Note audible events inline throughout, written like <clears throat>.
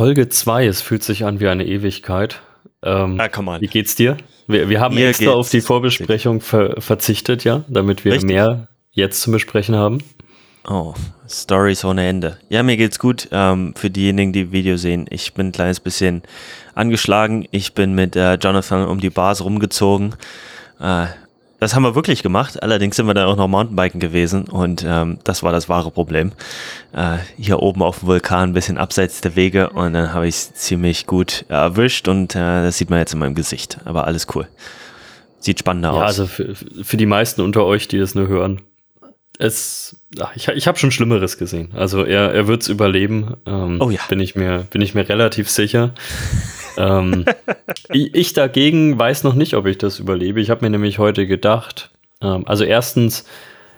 Folge 2, es fühlt sich an wie eine Ewigkeit. Ähm, Ah, come on. wie geht's dir? Wir, wir haben Mir extra auf die Vorbesprechung ver verzichtet, ja, damit wir Richtig. mehr jetzt zu besprechen haben. Oh, Stories ohne Ende. Ja, mir geht's gut. Ähm, für diejenigen, die Video sehen, ich bin ein kleines bisschen angeschlagen. Ich bin mit äh, Jonathan um die Bars rumgezogen. Äh, das haben wir wirklich gemacht. Allerdings sind wir dann auch noch Mountainbiken gewesen und ähm, das war das wahre Problem. Äh, hier oben auf dem Vulkan, ein bisschen abseits der Wege und dann habe ich es ziemlich gut erwischt und äh, das sieht man jetzt in meinem Gesicht. Aber alles cool. Sieht spannender Ja, aus. also für, für die meisten unter euch, die das nur hören. Es, ach, ich, ich habe schon Schlimmeres gesehen. Also er, er wird es überleben. Ähm, Oh ja. Bin ich mir, bin ich mir relativ sicher. Ähm, <laughs> ich, dagegen weiß noch nicht, ob ich das überlebe. Ich habe mir nämlich heute gedacht, ähm, also erstens,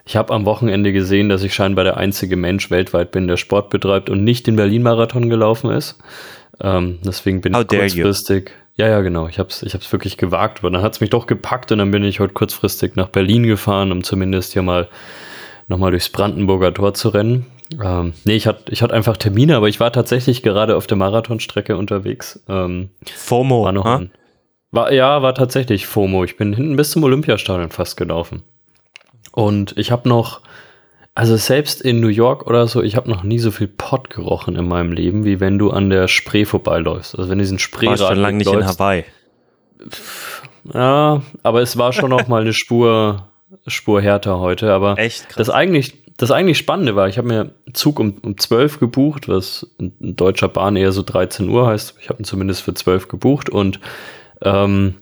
ich habe am Wochenende gesehen, dass ich scheinbar der einzige Mensch weltweit bin, der Sport betreibt und nicht den Berlin-Marathon gelaufen ist. Ähm, deswegen bin How ich kurzfristig. Ja, ja, genau. Ich habe es ich hab's wirklich gewagt, aber dann hat es mich doch gepackt und dann bin ich heute kurzfristig nach Berlin gefahren, um zumindest hier mal nochmal durchs Brandenburger Tor zu rennen. Ähm, nee, ich hatte ich hatte einfach Termine, aber ich war tatsächlich gerade auf der Marathonstrecke unterwegs. Ähm, FOMO. war noch ha? ein, war, ja, war tatsächlich FOMO. Ich bin hinten bis zum Olympiastadion fast gelaufen. Und ich habe noch, also selbst in New York oder so, ich habe noch nie so viel Pott gerochen in meinem Leben, wie wenn du an der Spree vorbeiläufst. Also wenn du diesen Spree Warst schon lange nicht in Hawaii. Ja, aber es war schon noch mal eine Spur, Spur härter heute. Aber Echt krass. das eigentlich, das eigentlich Spannende war, ich habe mir Zug um, um 12 gebucht, was in, in deutscher Bahn eher so 13 Uhr heißt. Ich habe ihn zumindest für 12 gebucht und ähm,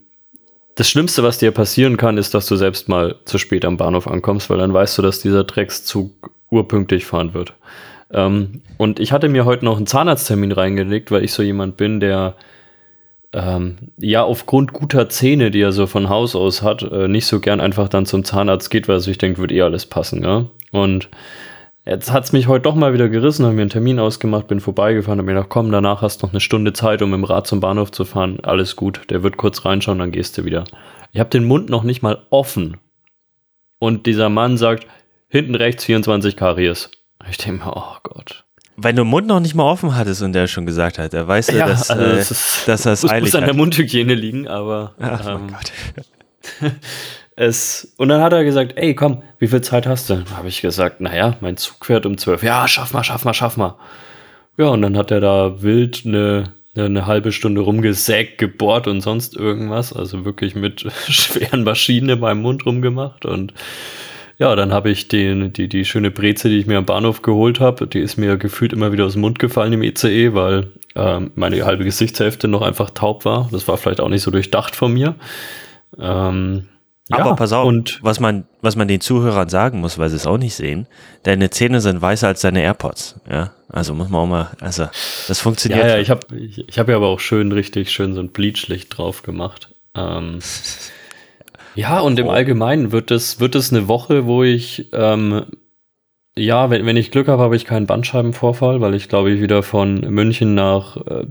das Schlimmste, was dir passieren kann, ist, dass du selbst mal zu spät am Bahnhof ankommst, weil dann weißt du, dass dieser Dreckszug urpünktlich fahren wird. Ähm, und ich hatte mir heute noch einen Zahnarzttermin reingelegt, weil ich so jemand bin, der ähm, ja aufgrund guter Zähne, die er so von Haus aus hat, äh, nicht so gern einfach dann zum Zahnarzt geht, weil er sich denkt, wird eh alles passen. Ja? Und jetzt hat es mich heute doch mal wieder gerissen, habe mir einen Termin ausgemacht, bin vorbeigefahren, habe mir gedacht, komm, danach hast du noch eine Stunde Zeit, um im Rad zum Bahnhof zu fahren. Alles gut, der wird kurz reinschauen, dann gehst du wieder. Ich habe den Mund noch nicht mal offen. Und dieser Mann sagt, hinten rechts 24 Karies. Ich denke mir, oh Gott. Wenn du den Mund noch nicht mal offen hattest und der schon gesagt hat, er weiß ja, dass, also äh, es ist- dass er es <laughs> muss, eilig muss an der. Mundhygiene liegen, aber Ach, ähm, Gott. <laughs> es und dann hat er gesagt, ey, komm, wie viel Zeit hast du? Dann habe ich gesagt, naja, mein Zug fährt um 12. Ja, schaff mal, schaff mal, schaff mal. Ja, und dann hat er da wild eine, eine, eine halbe Stunde rumgesägt, gebohrt und sonst irgendwas. Also wirklich mit <laughs> schweren Maschinen in meinem Mund rumgemacht. Und ja, dann habe ich den, die, die schöne Breze, die ich mir am Bahnhof geholt habe, die ist mir gefühlt immer wieder aus dem Mund gefallen im ECE, weil ähm, meine halbe Gesichtshälfte noch einfach taub war. Das war vielleicht auch nicht so durchdacht von mir. Ähm, Aber ja, pass auf, Und was, man, was man den Zuhörern sagen muss, weil sie es auch nicht sehen, deine Zähne sind weißer als deine AirPods. Ja, also muss man auch mal, also das funktioniert. ja, ja, ich habe ich, ich hab ja aber auch schön, richtig schön so ein Bleachlicht drauf gemacht. Ähm, <laughs> ja, und im Oh. Allgemeinen wird es, wird es eine Woche, wo ich, ähm, ja, wenn, wenn ich Glück habe, habe ich keinen Bandscheibenvorfall, weil ich glaube ich wieder von München nach äh,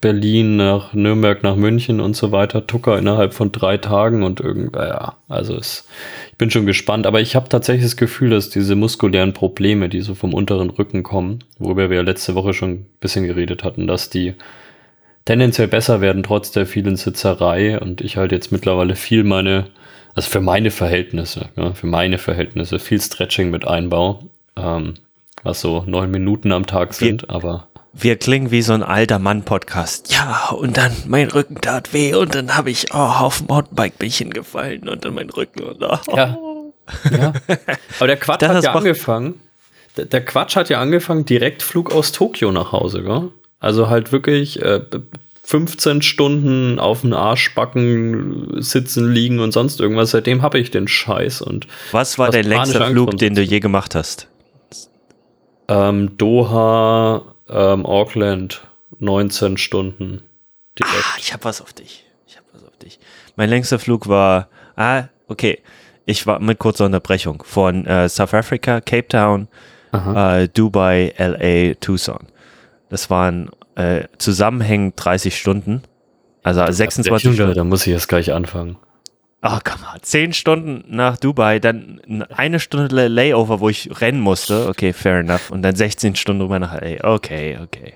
Berlin, nach Nürnberg, nach München und so weiter tucker innerhalb von drei Tagen und irgend, ja, also es, ich bin schon gespannt, aber ich habe tatsächlich das Gefühl, dass diese muskulären Probleme, die so vom unteren Rücken kommen, worüber wir ja letzte Woche schon ein bisschen geredet hatten, dass die tendenziell besser werden, trotz der vielen Sitzerei. Und ich halt jetzt mittlerweile viel meine, also für meine Verhältnisse, ja, für meine Verhältnisse, viel Stretching mit einbau, ähm, was so neun Minuten am Tag sind, aber Wir klingen wie so ein alter Mann-Podcast. Ja, und dann mein Rücken tat weh und dann habe ich oh, auf dem Mountainbike bin ich hingefallen und dann mein Rücken und oh. Ja. ja. Aber der Quatsch <laughs> hat ja angefangen. Der, der Quatsch hat ja angefangen, direkt Flug aus Tokio nach Hause, gell? Also halt wirklich äh, 15 Stunden auf den Arschbacken sitzen, liegen und sonst irgendwas. Seitdem habe ich den Scheiß und Was war der längste Flug, den du je gemacht hast? ähm, Doha, ähm, Auckland, 19 Stunden direkt. Ah, ich habe was auf dich. Ich habe was auf dich. Mein längster Flug war, ah, okay. Ich war mit kurzer Unterbrechung von äh, South Africa, Cape Town, äh, Dubai, LA, Tucson. Das waren äh, zusammenhängend 30 Stunden. Also 26 Junge, Stunden. Da muss ich jetzt gleich anfangen. Oh, come on. 10 Stunden nach Dubai, dann eine Stunde Layover, wo ich rennen musste. Okay, fair enough. Und dann 16 Stunden rüber nach LA. Okay, okay.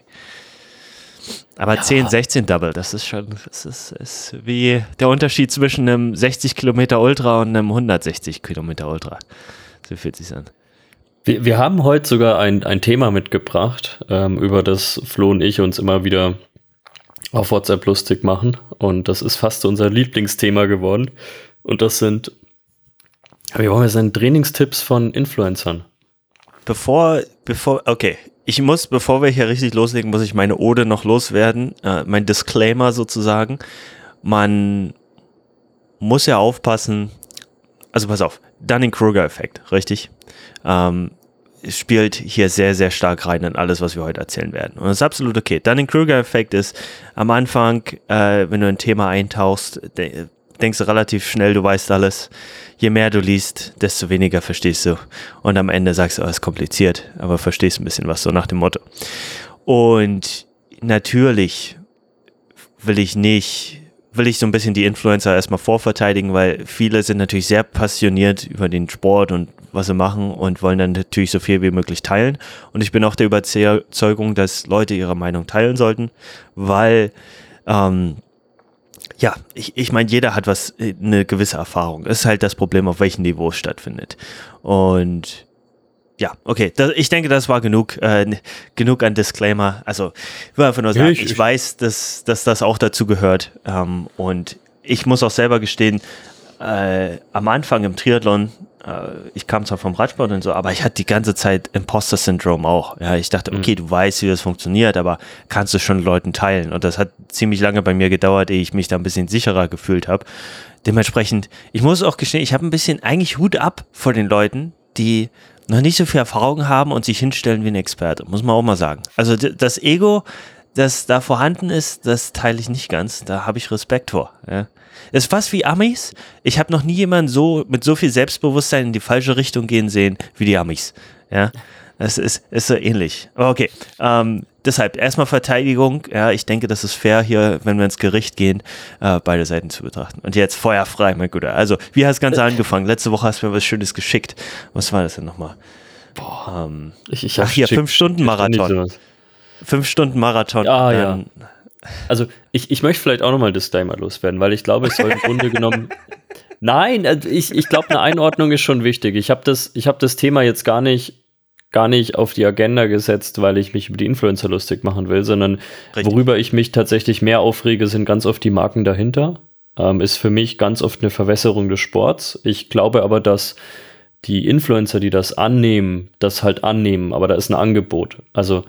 Aber ja. 10, 16 Double, das ist schon, das ist, ist wie der Unterschied zwischen einem 60 Kilometer Ultra und einem 160 Kilometer Ultra. So fühlt sich an. Wir, wir haben heute sogar ein, ein Thema mitgebracht, ähm, über das Flo und ich uns immer wieder auf WhatsApp lustig machen. Und das ist fast unser Lieblingsthema geworden. Und das sind, wie wollen wir sagen, Trainingstipps von Influencern. Bevor, bevor, okay, ich muss, bevor wir hier richtig loslegen, muss ich meine Ode noch loswerden, äh, mein Disclaimer sozusagen. Man muss ja aufpassen, also pass auf, Dunning-Kruger-Effekt, richtig? Ähm, spielt hier sehr, sehr stark rein in alles, was wir heute erzählen werden. Und das ist absolut okay. Dunning-Kruger-Effekt ist am Anfang, äh, wenn du ein Thema eintauchst, de denkst du relativ schnell, du weißt alles je mehr du liest, desto weniger verstehst du. Und am Ende sagst du, oh, ist kompliziert, aber verstehst ein bisschen was, so nach dem Motto. Und natürlich will ich nicht, will ich so ein bisschen die Influencer erstmal vorverteidigen, weil viele sind natürlich sehr passioniert über den Sport und was sie machen und wollen dann natürlich so viel wie möglich teilen. Und ich bin auch der Überzeugung, dass Leute ihre Meinung teilen sollten, weil ähm, ja, ich, ich meine, jeder hat was, äh, eine gewisse Erfahrung. Das ist halt das Problem, auf welchem Niveau es stattfindet. Und ja, okay, das, ich denke, das war genug, äh, genug an Disclaimer. Also, ich will einfach nur sagen, ich, ich weiß, dass, dass das auch dazu gehört. Ähm, und ich muss auch selber gestehen, äh, am Anfang im Triathlon äh, ich kam zwar vom Radsport und so, aber ich hatte die ganze Zeit Imposter-Syndrom auch. Ja, ich dachte, okay, mhm. du weißt, wie das funktioniert, aber kannst du schon Leuten teilen? Und das hat ziemlich lange bei mir gedauert, ehe ich mich da ein bisschen sicherer gefühlt habe. Dementsprechend, ich muss auch gestehen, ich habe ein bisschen eigentlich Hut ab vor den Leuten, die noch nicht so viel Erfahrung haben und sich hinstellen wie ein Experte, muss man auch mal sagen. Also das Ego, das da vorhanden ist, das teile ich nicht ganz. Da habe ich Respekt vor. Ja. Ist fast wie Amis. Ich habe noch nie jemanden so mit so viel Selbstbewusstsein in die falsche Richtung gehen sehen wie die Amis. Ja, das ist, ist so ähnlich. Aber okay. Ähm, deshalb erstmal Verteidigung. Ja, ich denke, das ist fair hier, wenn wir ins Gericht gehen, äh, beide Seiten zu betrachten. Und jetzt feuerfrei, mein Guter. Also, wie hat das Ganze angefangen? Letzte Woche hast du mir was Schönes geschickt. Was war das denn nochmal? Boah, ähm, ich, ich ach, hier, fünf Stunden Marathon. Fünf Stunden Marathon. Ah, ähm, ja. Also ich, ich möchte vielleicht auch nochmal Disclaimer loswerden, weil ich glaube, ich soll im Grunde genommen. <laughs> Nein, also ich, ich glaube, eine Einordnung ist schon wichtig. Ich habe das, hab das Thema jetzt gar nicht, gar nicht auf die Agenda gesetzt, weil ich mich über die Influencer lustig machen will, sondern Richtig. worüber ich mich tatsächlich mehr aufrege, sind ganz oft die Marken dahinter. Ähm, ist für mich ganz oft eine Verwässerung des Sports. Ich glaube aber, dass die Influencer, die das annehmen, das halt annehmen, aber da ist ein Angebot. Also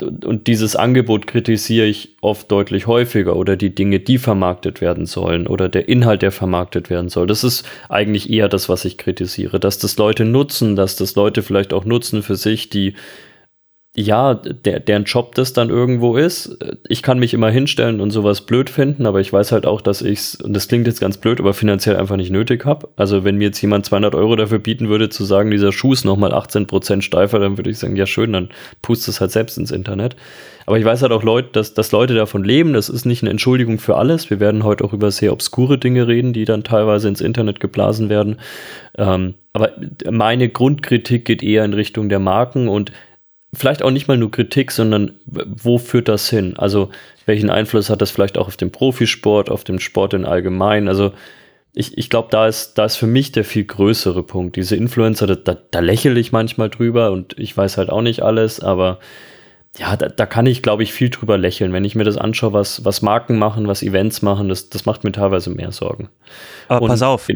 und dieses Angebot kritisiere ich oft deutlich häufiger oder die Dinge, die vermarktet werden sollen oder der Inhalt, der vermarktet werden soll. Das ist eigentlich eher das, was ich kritisiere, dass das Leute nutzen, dass das Leute vielleicht auch nutzen für sich, die ja, der, deren Job das dann irgendwo ist. Ich kann mich immer hinstellen und sowas blöd finden, aber ich weiß halt auch, dass ich es, und das klingt jetzt ganz blöd, aber finanziell einfach nicht nötig habe. Also wenn mir jetzt jemand 200 Euro dafür bieten würde, zu sagen, dieser Schuh ist nochmal 18% steifer, dann würde ich sagen, ja schön, dann pust es halt selbst ins Internet. Aber ich weiß halt auch, Leute, dass, dass Leute davon leben. Das ist nicht eine Entschuldigung für alles. Wir werden heute auch über sehr obskure Dinge reden, die dann teilweise ins Internet geblasen werden. Ähm, aber meine Grundkritik geht eher in Richtung der Marken und vielleicht auch nicht mal nur Kritik, sondern wo führt das hin? Also welchen Einfluss hat das vielleicht auch auf den Profisport, auf den Sport in allgemein? Also ich, ich glaube, da ist, da ist für mich der viel größere Punkt. Diese Influencer, da, da, da lächle ich manchmal drüber und ich weiß halt auch nicht alles, aber ja, da, da kann ich, glaube ich, viel drüber lächeln. Wenn ich mir das anschaue, was, was Marken machen, was Events machen, das, das macht mir teilweise mehr Sorgen. Aber und pass auf,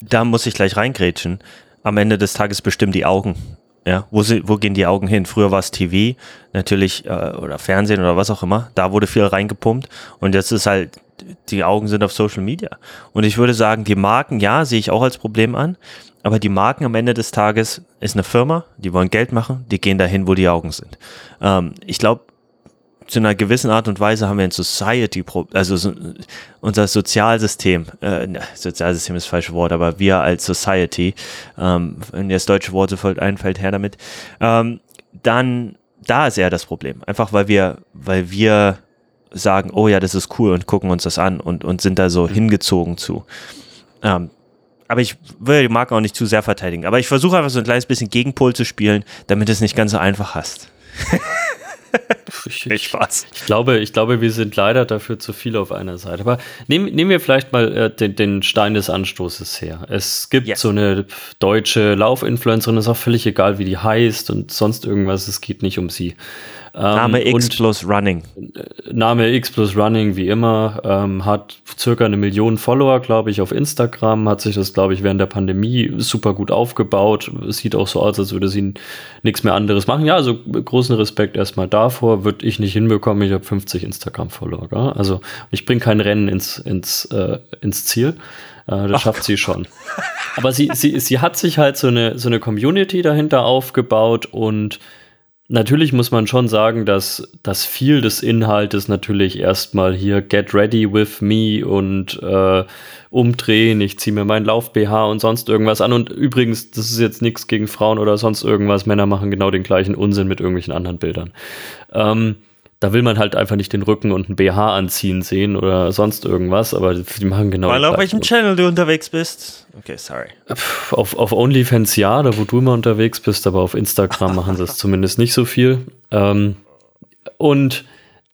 da muss ich gleich reingrätschen. Am Ende des Tages bestimmen die Augen. Ja, wo, sie, wo gehen die Augen hin? Früher war es TV, natürlich, äh, oder Fernsehen oder was auch immer. Da wurde viel reingepumpt. Und jetzt ist halt, die Augen sind auf Social Media. Und ich würde sagen, die Marken, ja, sehe ich auch als Problem an. Aber die Marken am Ende des Tages ist eine Firma, die wollen Geld machen, die gehen dahin, wo die Augen sind. Ähm, ich glaube, zu einer gewissen Art und Weise haben wir ein Society, also so, unser Sozialsystem, äh, Sozialsystem ist das falsche Wort, aber wir als Society, ähm, wenn dir das deutsche Wort sofort einfällt, her damit, ähm, dann, da ist eher das Problem. Einfach weil wir, weil wir sagen, oh ja, das ist cool und gucken uns das an und, und sind da so mhm. hingezogen zu. Ähm, aber ich will die Marke auch nicht zu sehr verteidigen. Aber ich versuche einfach so ein kleines bisschen Gegenpol zu spielen, damit es nicht ganz so einfach hast. <laughs> ich, ich, Spaß. Ich glaube, ich glaube, wir sind leider dafür zu viel auf einer Seite. Aber nehmen, nehmen wir vielleicht mal äh, den, den, Stein des Anstoßes her. Es gibt yes. so eine deutsche Laufinfluencerin, ist auch völlig egal, wie die heißt und sonst irgendwas. Es geht nicht um sie. Name ähm, X plus Running. Äh, Name X plus Running, wie immer, ähm, hat circa eine Million Follower, glaube ich, auf Instagram, hat sich das, glaube ich, während der Pandemie super gut aufgebaut. Es sieht auch so aus, als würde sie nichts mehr anderes machen. Ja, also großen Respekt erstmal davor, würde ich nicht hinbekommen. Ich habe 50 Instagram-Follower. Also ich bringe kein Rennen ins, ins, äh, ins Ziel. Äh, das Ach schafft sie schon. Aber sie, sie, sie hat sich halt so eine, so eine Community dahinter aufgebaut und Natürlich muss man schon sagen, dass das viel des Inhaltes natürlich erstmal hier Get Ready with Me und äh, umdrehen, ich ziehe mir meinen Lauf-BH und sonst irgendwas an. Und übrigens, das ist jetzt nichts gegen Frauen oder sonst irgendwas. Männer machen genau den gleichen Unsinn mit irgendwelchen anderen Bildern. Ähm, da will man halt einfach nicht den Rücken und ein BH anziehen sehen oder sonst irgendwas, aber die machen genau Weil auf welchem Channel du unterwegs bist. Okay, sorry. Auf, auf OnlyFans ja, da wo du immer unterwegs bist, aber auf Instagram machen sie es <laughs> zumindest nicht so viel. Ähm, und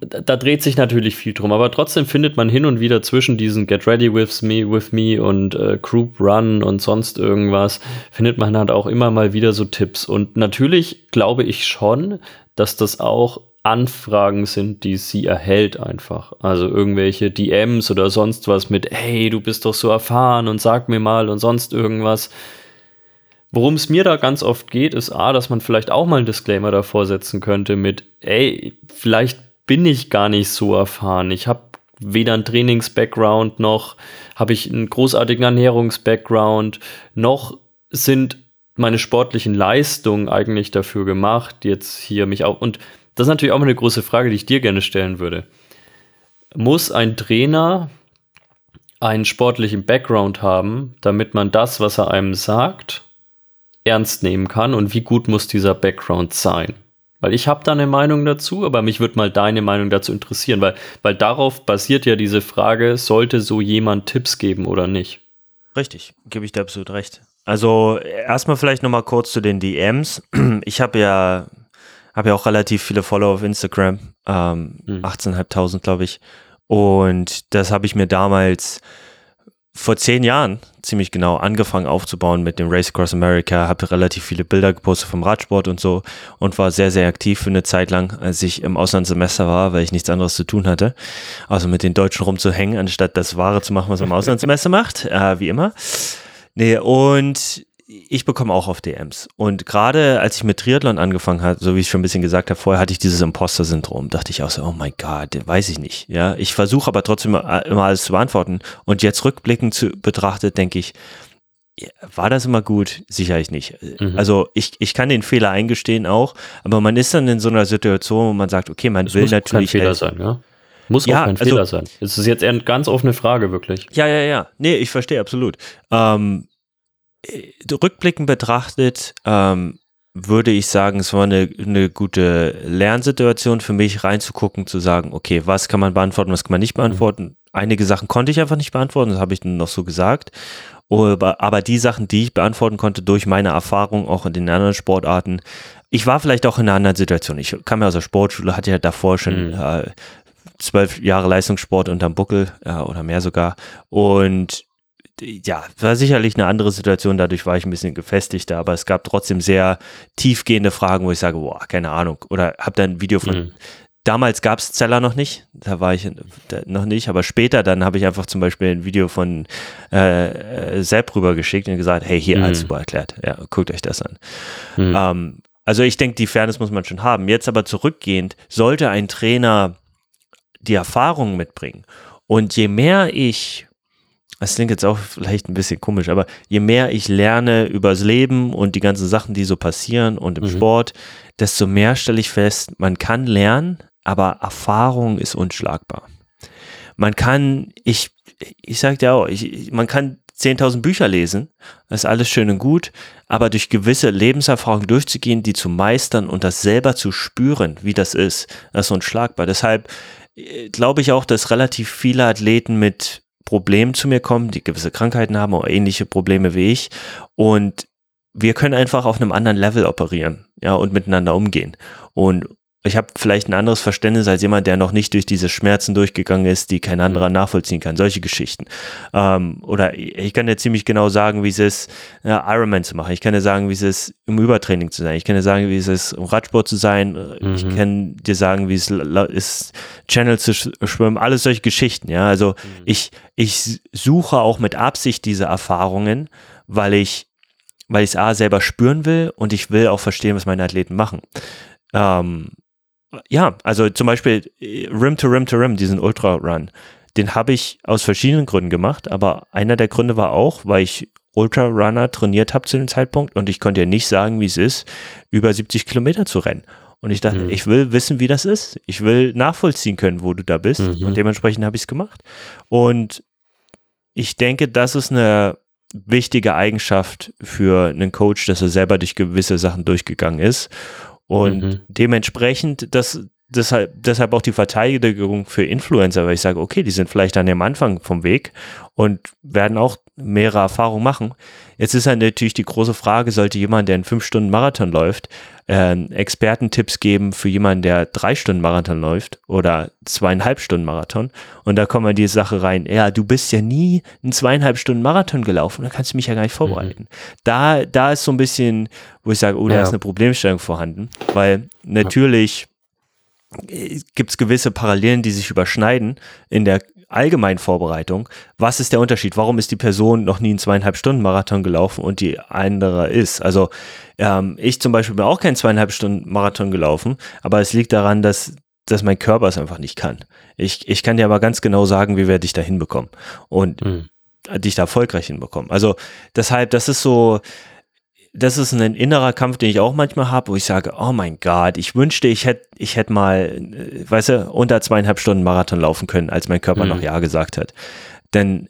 da dreht sich natürlich viel drum, aber trotzdem findet man hin und wieder zwischen diesen Get Ready with Me, with me und äh, Group Run und sonst irgendwas, findet man halt auch immer mal wieder so Tipps. Und natürlich glaube ich schon, dass das auch Anfragen sind, die sie erhält einfach. Also irgendwelche DMs oder sonst was mit, hey, du bist doch so erfahren und sag mir mal und sonst irgendwas. Worum es mir da ganz oft geht, ist A, dass man vielleicht auch mal einen Disclaimer davor setzen könnte mit, ey, vielleicht bin ich gar nicht so erfahren. Ich habe weder einen Trainings-Background noch habe ich einen großartigen Ernährungs-Background, noch sind meine sportlichen Leistungen eigentlich dafür gemacht, jetzt hier mich auch und das ist natürlich auch mal eine große Frage, die ich dir gerne stellen würde. Muss ein Trainer einen sportlichen Background haben, damit man das, was er einem sagt, ernst nehmen kann? Und wie gut muss dieser Background sein? Weil ich habe da eine Meinung dazu, aber mich würde mal deine Meinung dazu interessieren, weil, weil darauf basiert ja diese Frage, sollte so jemand Tipps geben oder nicht? Richtig, gebe ich dir absolut recht. Also erstmal vielleicht nochmal kurz zu den DMs. Ich habe ja habe ja auch relativ viele Follower auf Instagram, ähm, mhm. 18.500 glaube ich. Und das habe ich mir damals vor zehn Jahren ziemlich genau angefangen aufzubauen mit dem Race Across America, habe relativ viele Bilder gepostet vom Radsport und so und war sehr, sehr aktiv für eine Zeit lang, als ich im Auslandssemester war, weil ich nichts anderes zu tun hatte. Also mit den Deutschen rumzuhängen, anstatt das Wahre zu machen, was man im <laughs> Auslandssemester macht, äh, wie immer. Nee, und ich bekomme auch auf DMs. Und gerade als ich mit Triathlon angefangen habe, so wie ich schon ein bisschen gesagt habe, vorher hatte ich dieses Imposter-Syndrom. Dachte ich auch so, oh mein Gott, weiß ich nicht. Ja, ich versuche aber trotzdem immer alles zu beantworten. Und jetzt rückblickend zu betrachtet, denke ich, war das immer gut? Sicherlich nicht. Mhm. Also ich, ich kann den Fehler eingestehen auch, aber man ist dann in so einer Situation, wo man sagt, okay, man das will muss natürlich. Kein Fehler sein, ja? Muss ja, auch kein also, Fehler sein. Es ist jetzt eher eine ganz offene Frage, wirklich. Ja, ja, ja. Nee, ich verstehe absolut. Ähm, äh, rückblickend betrachtet, ähm, würde ich sagen, es war eine, eine gute Lernsituation für mich, reinzugucken, zu sagen, okay, was kann man beantworten, was kann man nicht mhm. beantworten. Einige Sachen konnte ich einfach nicht beantworten, das habe ich dann noch so gesagt. Aber, aber die Sachen, die ich beantworten konnte durch meine Erfahrung auch in den anderen Sportarten, ich war vielleicht auch in einer anderen Situation. Ich kam ja aus der Sportschule, hatte ja davor schon mhm. äh, zwölf Jahre Leistungssport unterm Buckel äh, oder mehr sogar. Und ja, war sicherlich eine andere Situation, dadurch war ich ein bisschen gefestigter, aber es gab trotzdem sehr tiefgehende Fragen, wo ich sage, boah, keine Ahnung. Oder habe dann ein Video von, mhm. damals gab es Zeller noch nicht, da war ich noch nicht, aber später dann habe ich einfach zum Beispiel ein Video von äh, äh Sepp rübergeschickt und gesagt, hey, hier, mhm. alles super erklärt, ja, guckt euch das an. Mhm. Ähm, also ich denke, die Fairness muss man schon haben. Jetzt aber zurückgehend, sollte ein Trainer die Erfahrung mitbringen und je mehr ich das klingt jetzt auch vielleicht ein bisschen komisch, aber je mehr ich lerne übers Leben und die ganzen Sachen, die so passieren und im mhm. Sport, desto mehr stelle ich fest, man kann lernen, aber Erfahrung ist unschlagbar. Man kann, ich, ich sag dir auch, ich, man kann 10.000 Bücher lesen, das ist alles schön und gut, aber durch gewisse Lebenserfahrung durchzugehen, die zu meistern und das selber zu spüren, wie das ist, das ist unschlagbar. Deshalb äh, glaube ich auch, dass relativ viele Athleten mit Problem zu mir kommen, die gewisse Krankheiten haben oder ähnliche Probleme wie ich. Und wir können einfach auf einem anderen Level operieren, ja, und miteinander umgehen. Und ich habe vielleicht ein anderes Verständnis als jemand, der noch nicht durch diese Schmerzen durchgegangen ist, die kein anderer mhm. nachvollziehen kann. Solche Geschichten. Ähm, oder ich kann dir ziemlich genau sagen, wie es ist, ja, Ironman zu machen. Ich kann dir sagen, wie es ist, im Übertraining zu sein. Ich kann dir sagen, wie es ist, im Radsport zu sein. Mhm. Ich kann dir sagen, wie es ist, Channel zu schwimmen. Alles solche Geschichten. Ja, also mhm. ich, ich suche auch mit Absicht diese Erfahrungen, weil ich weil ich es A selber spüren will und ich will auch verstehen, was meine Athleten machen. Ähm, ja, also zum Beispiel äh, Rim to Rim to Rim, diesen Ultra Run, den habe ich aus verschiedenen Gründen gemacht, aber einer der Gründe war auch, weil ich Ultra Runner trainiert habe zu dem Zeitpunkt und ich konnte ja nicht sagen, wie es ist, über 70 Kilometer zu rennen. Und ich dachte, mhm. ich will wissen, wie das ist. Ich will nachvollziehen können, wo du da bist. Mhm. Und dementsprechend habe ich es gemacht. Und ich denke, das ist eine wichtige Eigenschaft für einen Coach, dass er selber durch gewisse Sachen durchgegangen ist und mhm. dementsprechend, das, deshalb, deshalb auch die Verteidigung für Influencer, weil ich sage, okay, die sind vielleicht an dem Anfang vom Weg und werden auch mehrere Erfahrungen machen. Jetzt ist halt natürlich die große Frage, sollte jemand, der einen fünf Stunden Marathon läuft, äh, Expertentipps geben für jemanden, der drei Stunden Marathon läuft oder zweieinhalb Stunden Marathon. Und da kommen wir in die Sache rein, ja, du bist ja nie einen zweieinhalb Stunden Marathon gelaufen, da kannst du mich ja gar nicht vorbereiten. Mhm. Da, da ist so ein bisschen, wo ich sage, oh, da ja. ist eine Problemstellung vorhanden, weil natürlich äh, gibt es gewisse Parallelen, die sich überschneiden in der allgemeinen Vorbereitung. Was ist der Unterschied? Warum ist die Person noch nie einen zweieinhalb Stunden Marathon gelaufen und die andere ist? Also ähm, ich zum Beispiel bin auch keinen zweieinhalb Stunden Marathon gelaufen, aber es liegt daran, dass dass mein Körper es einfach nicht kann. Ich, ich kann dir aber ganz genau sagen, wie werde ich da hinbekommen und mhm. dich da erfolgreich hinbekommen. Also deshalb, das ist so, das ist ein innerer Kampf, den ich auch manchmal habe, wo ich sage, oh mein Gott, ich wünschte, ich hätte ich hätte mal, äh, weißt du, unter zweieinhalb Stunden Marathon laufen können, als mein Körper mhm. noch Ja gesagt hat. Denn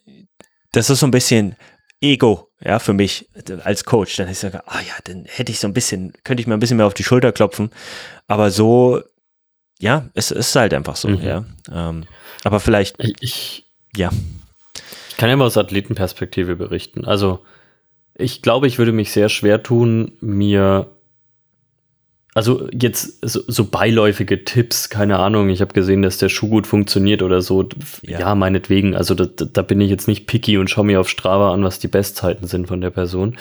das ist so ein bisschen Ego, ja, für mich als Coach. Dann ich sage, ah oh ja, dann hätte ich so ein bisschen, könnte ich mir ein bisschen mehr auf die Schulter klopfen. Aber so, ja, es ist halt einfach so, mhm. ja. Ähm, aber vielleicht, ich, ja. Ich kann ja mal aus Athletenperspektive berichten. Also, ich glaube, ich würde mich sehr schwer tun, mir also jetzt so, so, beiläufige Tipps, keine Ahnung, ich habe gesehen, dass der Schuh gut funktioniert oder so. Ja, ja meinetwegen. Also da, da, bin ich jetzt nicht picky und schaue mir auf Strava an, was die Bestzeiten sind von der Person.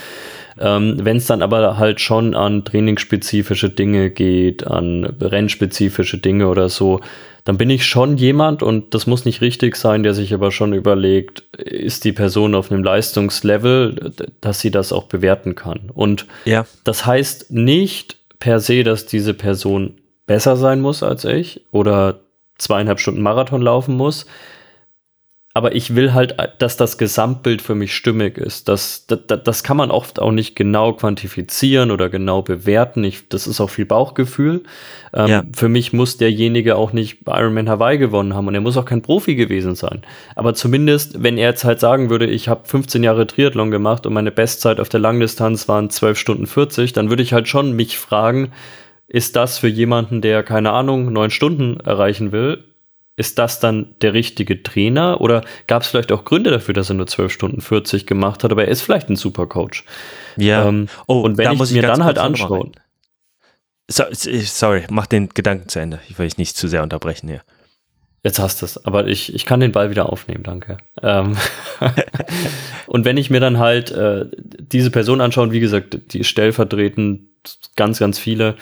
Ähm, Wenn es dann aber halt schon an trainingsspezifische Dinge geht, an rennspezifische Dinge oder so, dann bin ich schon jemand, und das muss nicht richtig sein, der sich aber schon überlegt, ist die Person auf einem Leistungslevel, dass sie das auch bewerten kann. Und ja. das heißt nicht per se, dass diese Person besser sein muss als ich oder zweieinhalb Stunden Marathon laufen muss, aber ich will halt, dass das Gesamtbild für mich stimmig ist. Das, das, das kann man oft auch nicht genau quantifizieren oder genau bewerten. Ich, das ist auch viel Bauchgefühl. Ähm, ja. Für mich muss derjenige auch nicht Ironman Hawaii gewonnen haben und er muss auch kein Profi gewesen sein. Aber zumindest, wenn er jetzt halt sagen würde, ich habe 15 Jahre Triathlon gemacht und meine Bestzeit auf der Langdistanz waren 12 Stunden 40, dann würde ich halt schon mich fragen, ist das für jemanden, der keine Ahnung, neun Stunden erreichen will, ist das dann der richtige Trainer oder gab es vielleicht auch Gründe dafür, dass er nur 12 Stunden 40 gemacht hat, aber er ist vielleicht ein super Coach. Ja. Ähm, oh, und wenn da ich muss mir dann halt anschauen. So, sorry, mach den Gedanken zu Ende. Ich will dich nicht zu sehr unterbrechen hier. Jetzt hast du es, aber ich, ich kann den Ball wieder aufnehmen, danke. Ähm <laughs> <laughs> und wenn ich mir dann halt äh, diese Person anschaue, wie gesagt, die stellvertretend ganz, ganz viele,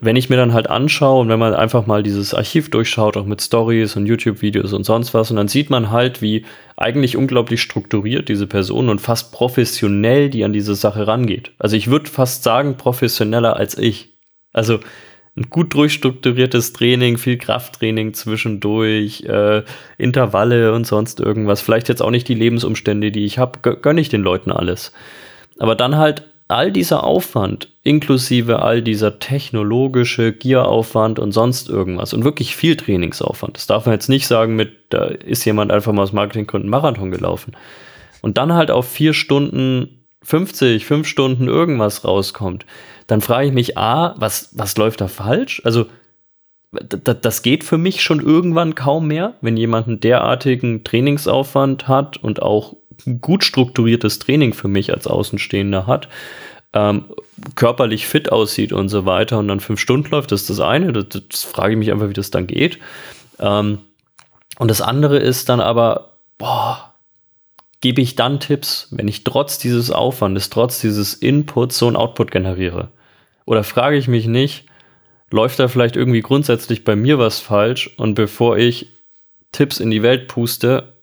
wenn ich mir dann halt anschaue und wenn man einfach mal dieses Archiv durchschaut, auch mit Stories und YouTube-Videos und sonst was, und dann sieht man halt, wie eigentlich unglaublich strukturiert diese Person und fast professionell die an diese Sache rangeht. Also ich würde fast sagen, professioneller als ich. Also ein gut durchstrukturiertes Training, viel Krafttraining zwischendurch, äh, Intervalle und sonst irgendwas. Vielleicht jetzt auch nicht die Lebensumstände, die ich habe, gönne ich den Leuten alles. Aber dann halt all dieser Aufwand, inklusive all dieser technologische Gieraufwand und sonst irgendwas und wirklich viel Trainingsaufwand. Das darf man jetzt nicht sagen mit, da ist jemand einfach mal aus Marketinggründen Marathon gelaufen. Und dann halt auf vier Stunden 50, fünf Stunden irgendwas rauskommt, dann frage ich mich, A, was, was läuft da falsch? Also, das geht für mich schon irgendwann kaum mehr, wenn jemand einen derartigen Trainingsaufwand hat und auch gut strukturiertes Training für mich als Außenstehender hat. ähm, körperlich fit aussieht und so weiter und dann fünf Stunden läuft, das ist das eine. Das, das frage ich mich einfach, wie das dann geht. Ähm, und das andere ist dann aber, boah, gebe ich dann Tipps, wenn ich trotz dieses Aufwandes, trotz dieses Inputs so ein Output generiere? Oder frage ich mich nicht, läuft da vielleicht irgendwie grundsätzlich bei mir was falsch und bevor ich Tipps in die Welt puste,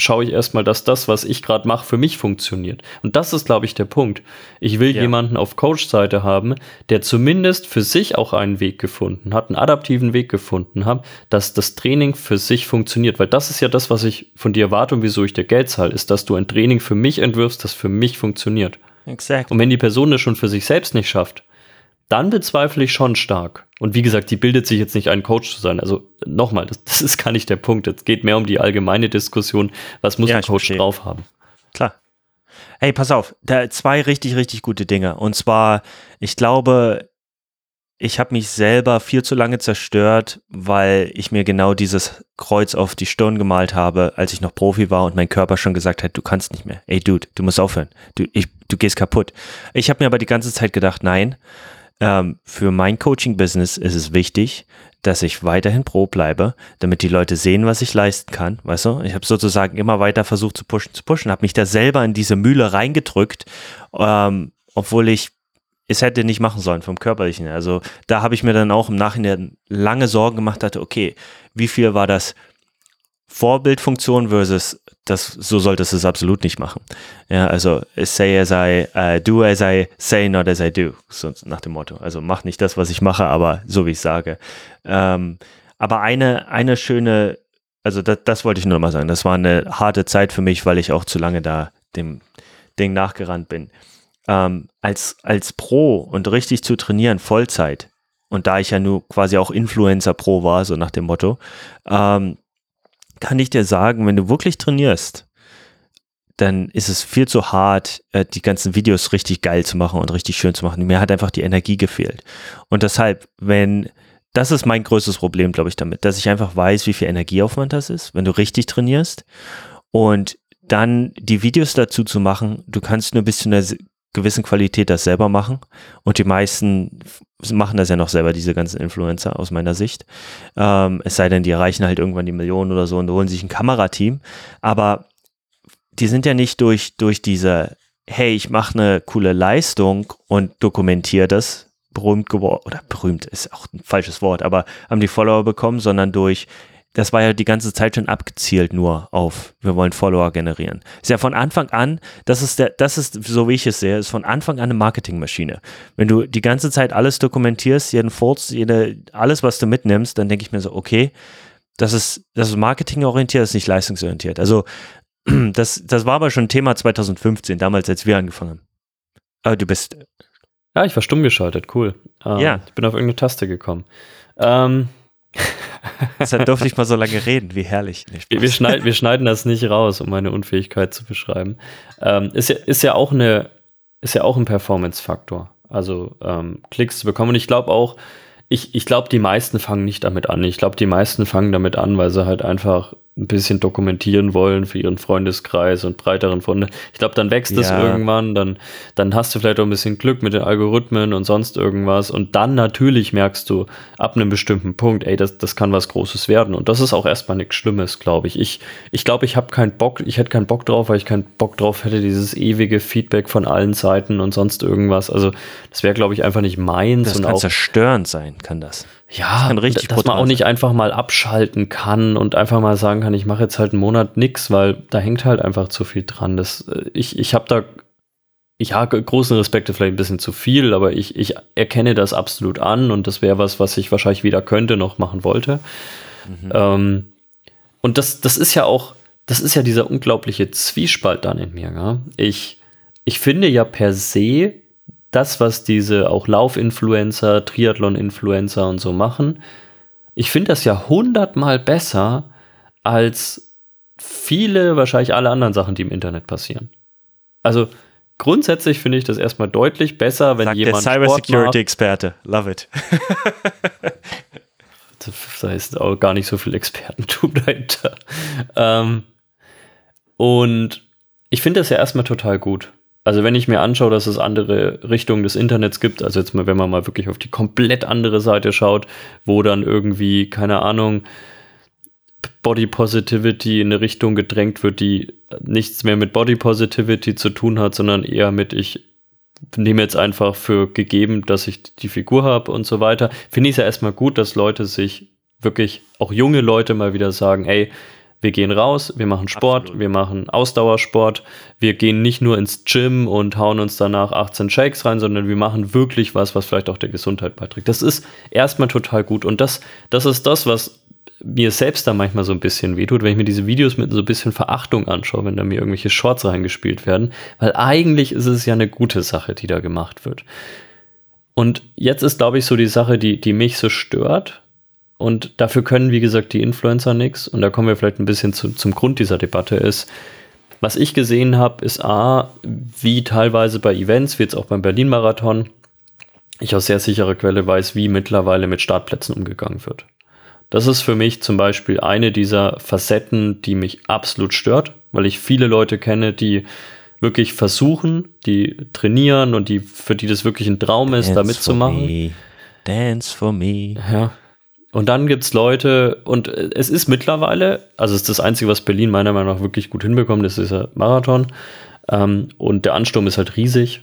schaue ich erstmal, dass das, was ich gerade mache, für mich funktioniert. Und das ist, glaube ich, der Punkt. Ich will ja. jemanden auf Coach-Seite haben, der zumindest für sich auch einen Weg gefunden hat, einen adaptiven Weg gefunden hat, dass das Training für sich funktioniert. Weil das ist ja das, was ich von dir erwarte und wieso ich dir Geld zahle, ist, dass du ein Training für mich entwirfst, das für mich funktioniert. Exakt. Und wenn die Person das schon für sich selbst nicht schafft, dann bezweifle ich schon stark. Und wie gesagt, die bildet sich jetzt nicht ein Coach zu sein. Also nochmal, das, das ist gar nicht der Punkt. Es geht mehr um die allgemeine Diskussion, was muss ja, ein Coach verstehe. drauf haben. Klar. Hey, pass auf, da zwei richtig, richtig gute Dinge. Und zwar, ich glaube, ich habe mich selber viel zu lange zerstört, weil ich mir genau dieses Kreuz auf die Stirn gemalt habe, als ich noch Profi war und mein Körper schon gesagt hat, du kannst nicht mehr. Ey, Dude, du musst aufhören. Du, ich, du gehst kaputt. Ich habe mir aber die ganze Zeit gedacht, nein, ähm, für mein Coaching-Business ist es wichtig, dass ich weiterhin pro bleibe, damit die Leute sehen, was ich leisten kann. Weißt du, ich habe sozusagen immer weiter versucht zu pushen, zu pushen, habe mich da selber in diese Mühle reingedrückt, ähm, obwohl ich es hätte nicht machen sollen vom körperlichen. Also da habe ich mir dann auch im Nachhinein lange Sorgen gemacht, hatte, okay, wie viel war das Vorbildfunktion versus das, so solltest du es absolut nicht machen. Ja, also say as I, uh, do as I say, not as I do, so nach dem Motto. Also mach nicht das, was ich mache, aber so wie ich sage. Ähm, aber eine, eine schöne, also das, das wollte ich nur mal sagen, das war eine harte Zeit für mich, weil ich auch zu lange da dem Ding nachgerannt bin. Ähm, als, als Pro und richtig zu trainieren, Vollzeit, und da ich ja nur quasi auch Influencer Pro war, so nach dem Motto, ähm, kann ich dir sagen, wenn du wirklich trainierst, dann ist es viel zu hart, äh, die ganzen Videos richtig geil zu machen und richtig schön zu machen. Mir hat einfach die Energie gefehlt. Und deshalb, wenn, das ist mein größtes Problem, glaube ich, damit, dass ich einfach weiß, wie viel Energieaufwand das ist, wenn du richtig trainierst. Und dann die Videos dazu zu machen, du kannst nur bis zu einer gewissen Qualität das selber machen. Und die meisten machen das ja noch selber, diese ganzen Influencer aus meiner Sicht. Ähm, es sei denn, die erreichen halt irgendwann die Millionen oder so und holen sich ein Kamerateam. Aber die sind ja nicht durch, durch diese, hey, ich mache eine coole Leistung und dokumentiere das, berühmt geworden, oder berühmt ist auch ein falsches Wort, aber haben die Follower bekommen, sondern durch, das war ja die ganze Zeit schon abgezielt nur auf, wir wollen Follower generieren. Ist ja von Anfang an, das ist der, das ist, so wie ich es sehe, ist von Anfang an eine Marketingmaschine. Wenn du die ganze Zeit alles dokumentierst, jeden Furz, jede, alles, was du mitnimmst, dann denke ich mir so, okay, das ist, das ist marketingorientiert, das ist nicht leistungsorientiert. Also, <clears throat> das, das war aber schon ein Thema 2015, damals, als wir angefangen haben. Aber du bist. Ja, ich war stumm geschaltet, cool. Ähm, ja. Ich bin auf irgendeine Taste gekommen. Ähm, <laughs> Deshalb durfte ich mal so lange reden, wie herrlich. Nee, wir, schneid, wir, schneiden das nicht raus, um meine Unfähigkeit zu beschreiben. Ähm, ist, ja, ist ja auch eine, ist ja auch ein Performance-Faktor. Also ähm, Klicks zu bekommen. Und ich glaube auch, ich, ich glaube, die meisten fangen nicht damit an. Ich glaube, die meisten fangen damit an, weil sie halt einfach ein bisschen dokumentieren wollen für ihren Freundeskreis und breiteren Freunde. Ich glaube, dann wächst es irgendwann, dann, dann hast du vielleicht auch ein bisschen Glück mit den Algorithmen und sonst irgendwas. Und dann natürlich merkst du ab einem bestimmten Punkt, ey, das, das kann was Großes werden. Und das ist auch erstmal nichts Schlimmes, glaube ich. Ich glaube, ich, glaub, ich habe keinen Bock, ich hätte keinen Bock drauf, weil ich keinen Bock drauf hätte, dieses ewige Feedback von allen Seiten und sonst irgendwas. Also, das wäre, glaube ich, einfach nicht meins. Das und kann auch, zerstörend sein, kann das. Ja, das richtig dass man auch nicht einfach mal abschalten kann und einfach mal sagen kann, ich mache jetzt halt einen Monat nix, weil da hängt halt einfach zu viel dran. Das, äh, ich ich habe da, ich habe großen Respekt, vielleicht ein bisschen zu viel, aber ich, ich erkenne das absolut an und das wäre was, was ich wahrscheinlich wieder könnte, noch machen wollte. Mhm. Ähm, und das, das ist ja auch, das ist ja dieser unglaubliche Zwiespalt dann in mir. Ja? Ich, ich finde ja per se, das, was diese auch Laufinfluencer, Triathlon-Influencer und so machen, ich finde das ja hundertmal besser als viele, wahrscheinlich alle anderen Sachen, die im Internet passieren. Also grundsätzlich finde ich das erstmal deutlich besser, wenn Sagt jemand. Der Cybersecurity-Experte, love it. <laughs> da ist auch gar nicht so viel Expertentum <laughs> dahinter. Ähm, und ich finde das ja erstmal total gut. Also wenn ich mir anschaue, dass es andere Richtungen des Internets gibt, also jetzt mal, wenn man mal wirklich auf die komplett andere Seite schaut, wo dann irgendwie, keine Ahnung, Body Positivity in eine Richtung gedrängt wird, die nichts mehr mit Body Positivity zu tun hat, sondern eher mit ich nehme jetzt einfach für gegeben, dass ich die Figur habe und so weiter. Finde ich es ja erstmal gut, dass Leute sich wirklich, auch junge Leute mal wieder sagen, ey, wir gehen raus, wir machen Sport, Absolut. wir machen Ausdauersport, wir gehen nicht nur ins Gym und hauen uns danach 18 Shakes rein, sondern wir machen wirklich was, was vielleicht auch der Gesundheit beiträgt. Das ist erstmal total gut und das, das ist das, was mir selbst da manchmal so ein bisschen wehtut, wenn ich mir diese Videos mit so ein bisschen Verachtung anschaue, wenn da mir irgendwelche Shorts reingespielt werden, weil eigentlich ist es ja eine gute Sache, die da gemacht wird. Und jetzt ist, glaube ich, so die Sache, die, die mich so stört. Und dafür können, wie gesagt, die Influencer nichts. Und da kommen wir vielleicht ein bisschen zu, zum Grund dieser Debatte ist, was ich gesehen habe, ist A, wie teilweise bei Events, wie jetzt auch beim Berlin-Marathon, ich aus sehr sicherer Quelle weiß, wie mittlerweile mit Startplätzen umgegangen wird. Das ist für mich zum Beispiel eine dieser Facetten, die mich absolut stört, weil ich viele Leute kenne, die wirklich versuchen, die trainieren und die, für die das wirklich ein Traum ist, Dance da mitzumachen. Dance for me. Ja. Und dann gibt es Leute, und es ist mittlerweile, also es ist das Einzige, was Berlin meiner Meinung nach wirklich gut hinbekommt, ist der Marathon. Ähm, und der Ansturm ist halt riesig.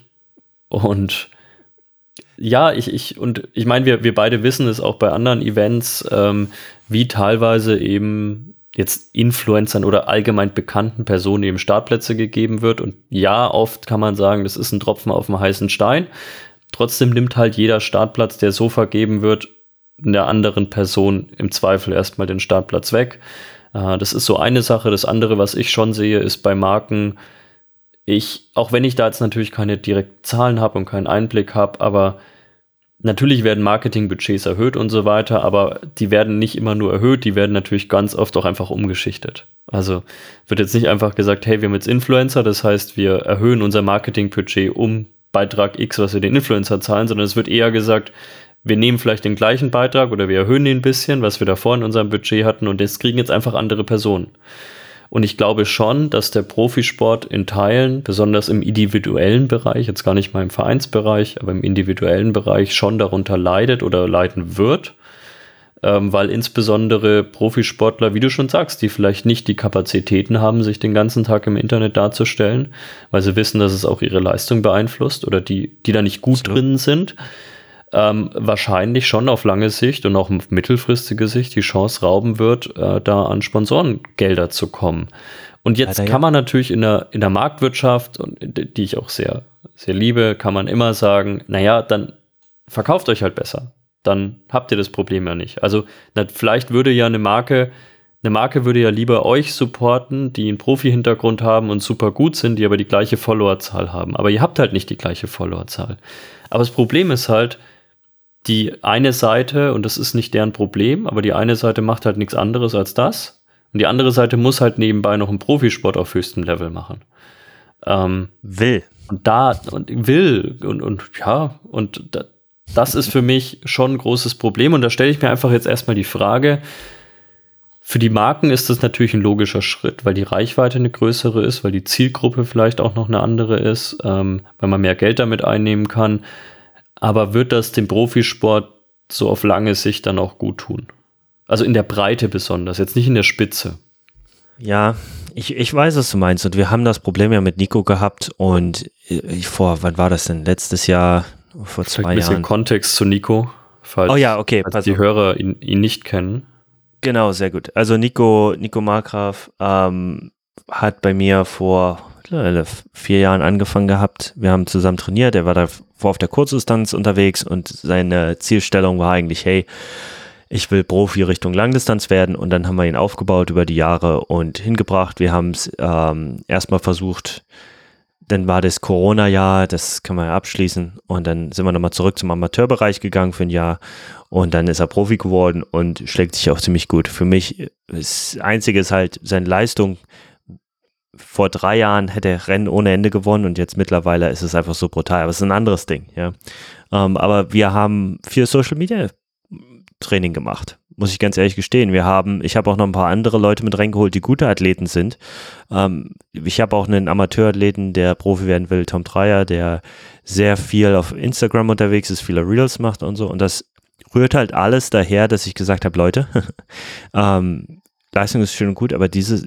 Und ja, ich, ich, und ich meine, wir, wir beide wissen es auch bei anderen Events, ähm, wie teilweise eben jetzt Influencern oder allgemein bekannten Personen eben Startplätze gegeben wird. Und ja, oft kann man sagen, das ist ein Tropfen auf dem heißen Stein. Trotzdem nimmt halt jeder Startplatz, der so vergeben wird, einer anderen Person im Zweifel erstmal den Startplatz weg. Äh, das ist so eine Sache. Das andere, was ich schon sehe, ist bei Marken, ich, auch wenn ich da jetzt natürlich keine direkten Zahlen habe und keinen Einblick habe, aber natürlich werden Marketingbudgets erhöht und so weiter, aber die werden nicht immer nur erhöht, die werden natürlich ganz oft auch einfach umgeschichtet. Also wird jetzt nicht einfach gesagt, hey, wir haben jetzt Influencer, das heißt, wir erhöhen unser Marketingbudget um Beitrag X, was wir den Influencer zahlen, sondern es wird eher gesagt, wir nehmen vielleicht den gleichen Beitrag oder wir erhöhen den ein bisschen, was wir davor in unserem Budget hatten und das kriegen jetzt einfach andere Personen. Und ich glaube schon, dass der Profisport in Teilen, besonders im individuellen Bereich, jetzt gar nicht mal im Vereinsbereich, aber im individuellen Bereich schon darunter leidet oder leiden wird, ähm, weil insbesondere Profisportler, wie du schon sagst, die vielleicht nicht die Kapazitäten haben, sich den ganzen Tag im Internet darzustellen, weil sie wissen, dass es auch ihre Leistung beeinflusst oder die, die da nicht gut so. drin sind ähm, wahrscheinlich schon auf lange Sicht und auch auf mittelfristige Sicht die Chance rauben wird, äh, da an Sponsorengelder zu kommen. Und jetzt ja, kann man natürlich in der, in der Marktwirtschaft, und die ich auch sehr, sehr liebe, kann man immer sagen, naja, dann verkauft euch halt besser. Dann habt ihr das Problem ja nicht. Also na, vielleicht würde ja eine Marke, eine Marke würde ja lieber euch supporten, die einen Profi-Hintergrund haben und super gut sind, die aber die gleiche Followerzahl haben. Aber ihr habt halt nicht die gleiche Followerzahl. Aber das Problem ist halt, die eine Seite, und das ist nicht deren Problem, aber die eine Seite macht halt nichts anderes als das. Und die andere Seite muss halt nebenbei noch einen Profisport auf höchstem Level machen. Ähm, will. Und da, und will, und, und ja, und da, das ist für mich schon ein großes Problem. Und da stelle ich mir einfach jetzt erstmal die Frage, für die Marken ist das natürlich ein logischer Schritt, weil die Reichweite eine größere ist, weil die Zielgruppe vielleicht auch noch eine andere ist, ähm, weil man mehr Geld damit einnehmen kann. Aber wird das dem Profisport so auf lange Sicht dann auch gut tun? Also in der Breite besonders, jetzt nicht in der Spitze. Ja, ich, ich weiß, was du meinst. Und wir haben das Problem ja mit Nico gehabt. Und ich vor, wann war das denn? Letztes Jahr, vor zwei Jahren. Ein bisschen Kontext zu Nico, falls, oh ja, okay, falls die auf. Hörer ihn, ihn, nicht kennen. Genau, sehr gut. Also Nico, Nico Markgraf ähm, hat bei mir vor vier Jahren angefangen gehabt. Wir haben zusammen trainiert. Er war da vor auf der Kurzdistanz unterwegs und seine Zielstellung war eigentlich, hey, ich will Profi Richtung Langdistanz werden und dann haben wir ihn aufgebaut über die Jahre und hingebracht. Wir haben es ähm, erstmal versucht, dann war das Corona-Jahr, das kann man ja abschließen und dann sind wir nochmal zurück zum Amateurbereich gegangen für ein Jahr und dann ist er Profi geworden und schlägt sich auch ziemlich gut. Für mich, das Einzige ist halt seine Leistung, vor drei Jahren hätte er Rennen ohne Ende gewonnen und jetzt mittlerweile ist es einfach so brutal. Aber es ist ein anderes Ding, ja. Ähm, aber wir haben viel Social Media Training gemacht. Muss ich ganz ehrlich gestehen. Wir haben, ich habe auch noch ein paar andere Leute mit reingeholt, die gute Athleten sind. Ähm, ich habe auch einen Amateurathleten, der Profi werden will, Tom Dreier, der sehr viel auf Instagram unterwegs ist, viele Reels macht und so. Und das rührt halt alles daher, dass ich gesagt habe, Leute, <laughs> ähm, Leistung ist schön und gut, aber dieses,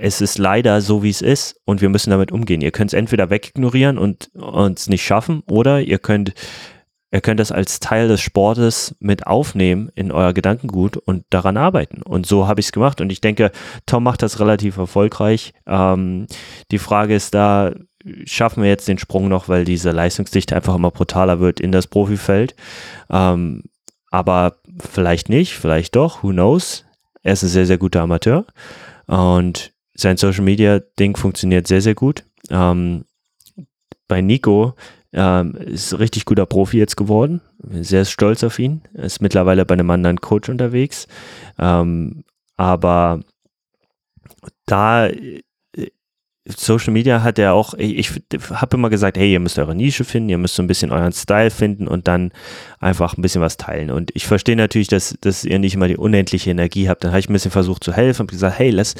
es ist leider so, wie es ist und wir müssen damit umgehen. Ihr könnt es entweder wegignorieren und uns nicht schaffen oder ihr könnt, ihr könnt das als Teil des Sportes mit aufnehmen in euer Gedankengut und daran arbeiten. Und so habe ich es gemacht und ich denke, Tom macht das relativ erfolgreich. Ähm, die Frage ist da, schaffen wir jetzt den Sprung noch, weil diese Leistungsdichte einfach immer brutaler wird in das Profifeld. Ähm, aber vielleicht nicht, vielleicht doch, who knows. Er ist ein sehr, sehr guter Amateur und sein Social Media Ding funktioniert sehr, sehr gut. Ähm, bei Nico ähm, ist ein richtig guter Profi jetzt geworden. Sehr stolz auf ihn. Ist mittlerweile bei einem anderen Coach unterwegs. Ähm, aber da Social Media hat er auch, ich, ich habe immer gesagt, hey, ihr müsst eure Nische finden, ihr müsst so ein bisschen euren Style finden und dann einfach ein bisschen was teilen. Und ich verstehe natürlich, dass, dass ihr nicht immer die unendliche Energie habt. Dann habe ich ein bisschen versucht zu helfen und gesagt, hey, lass,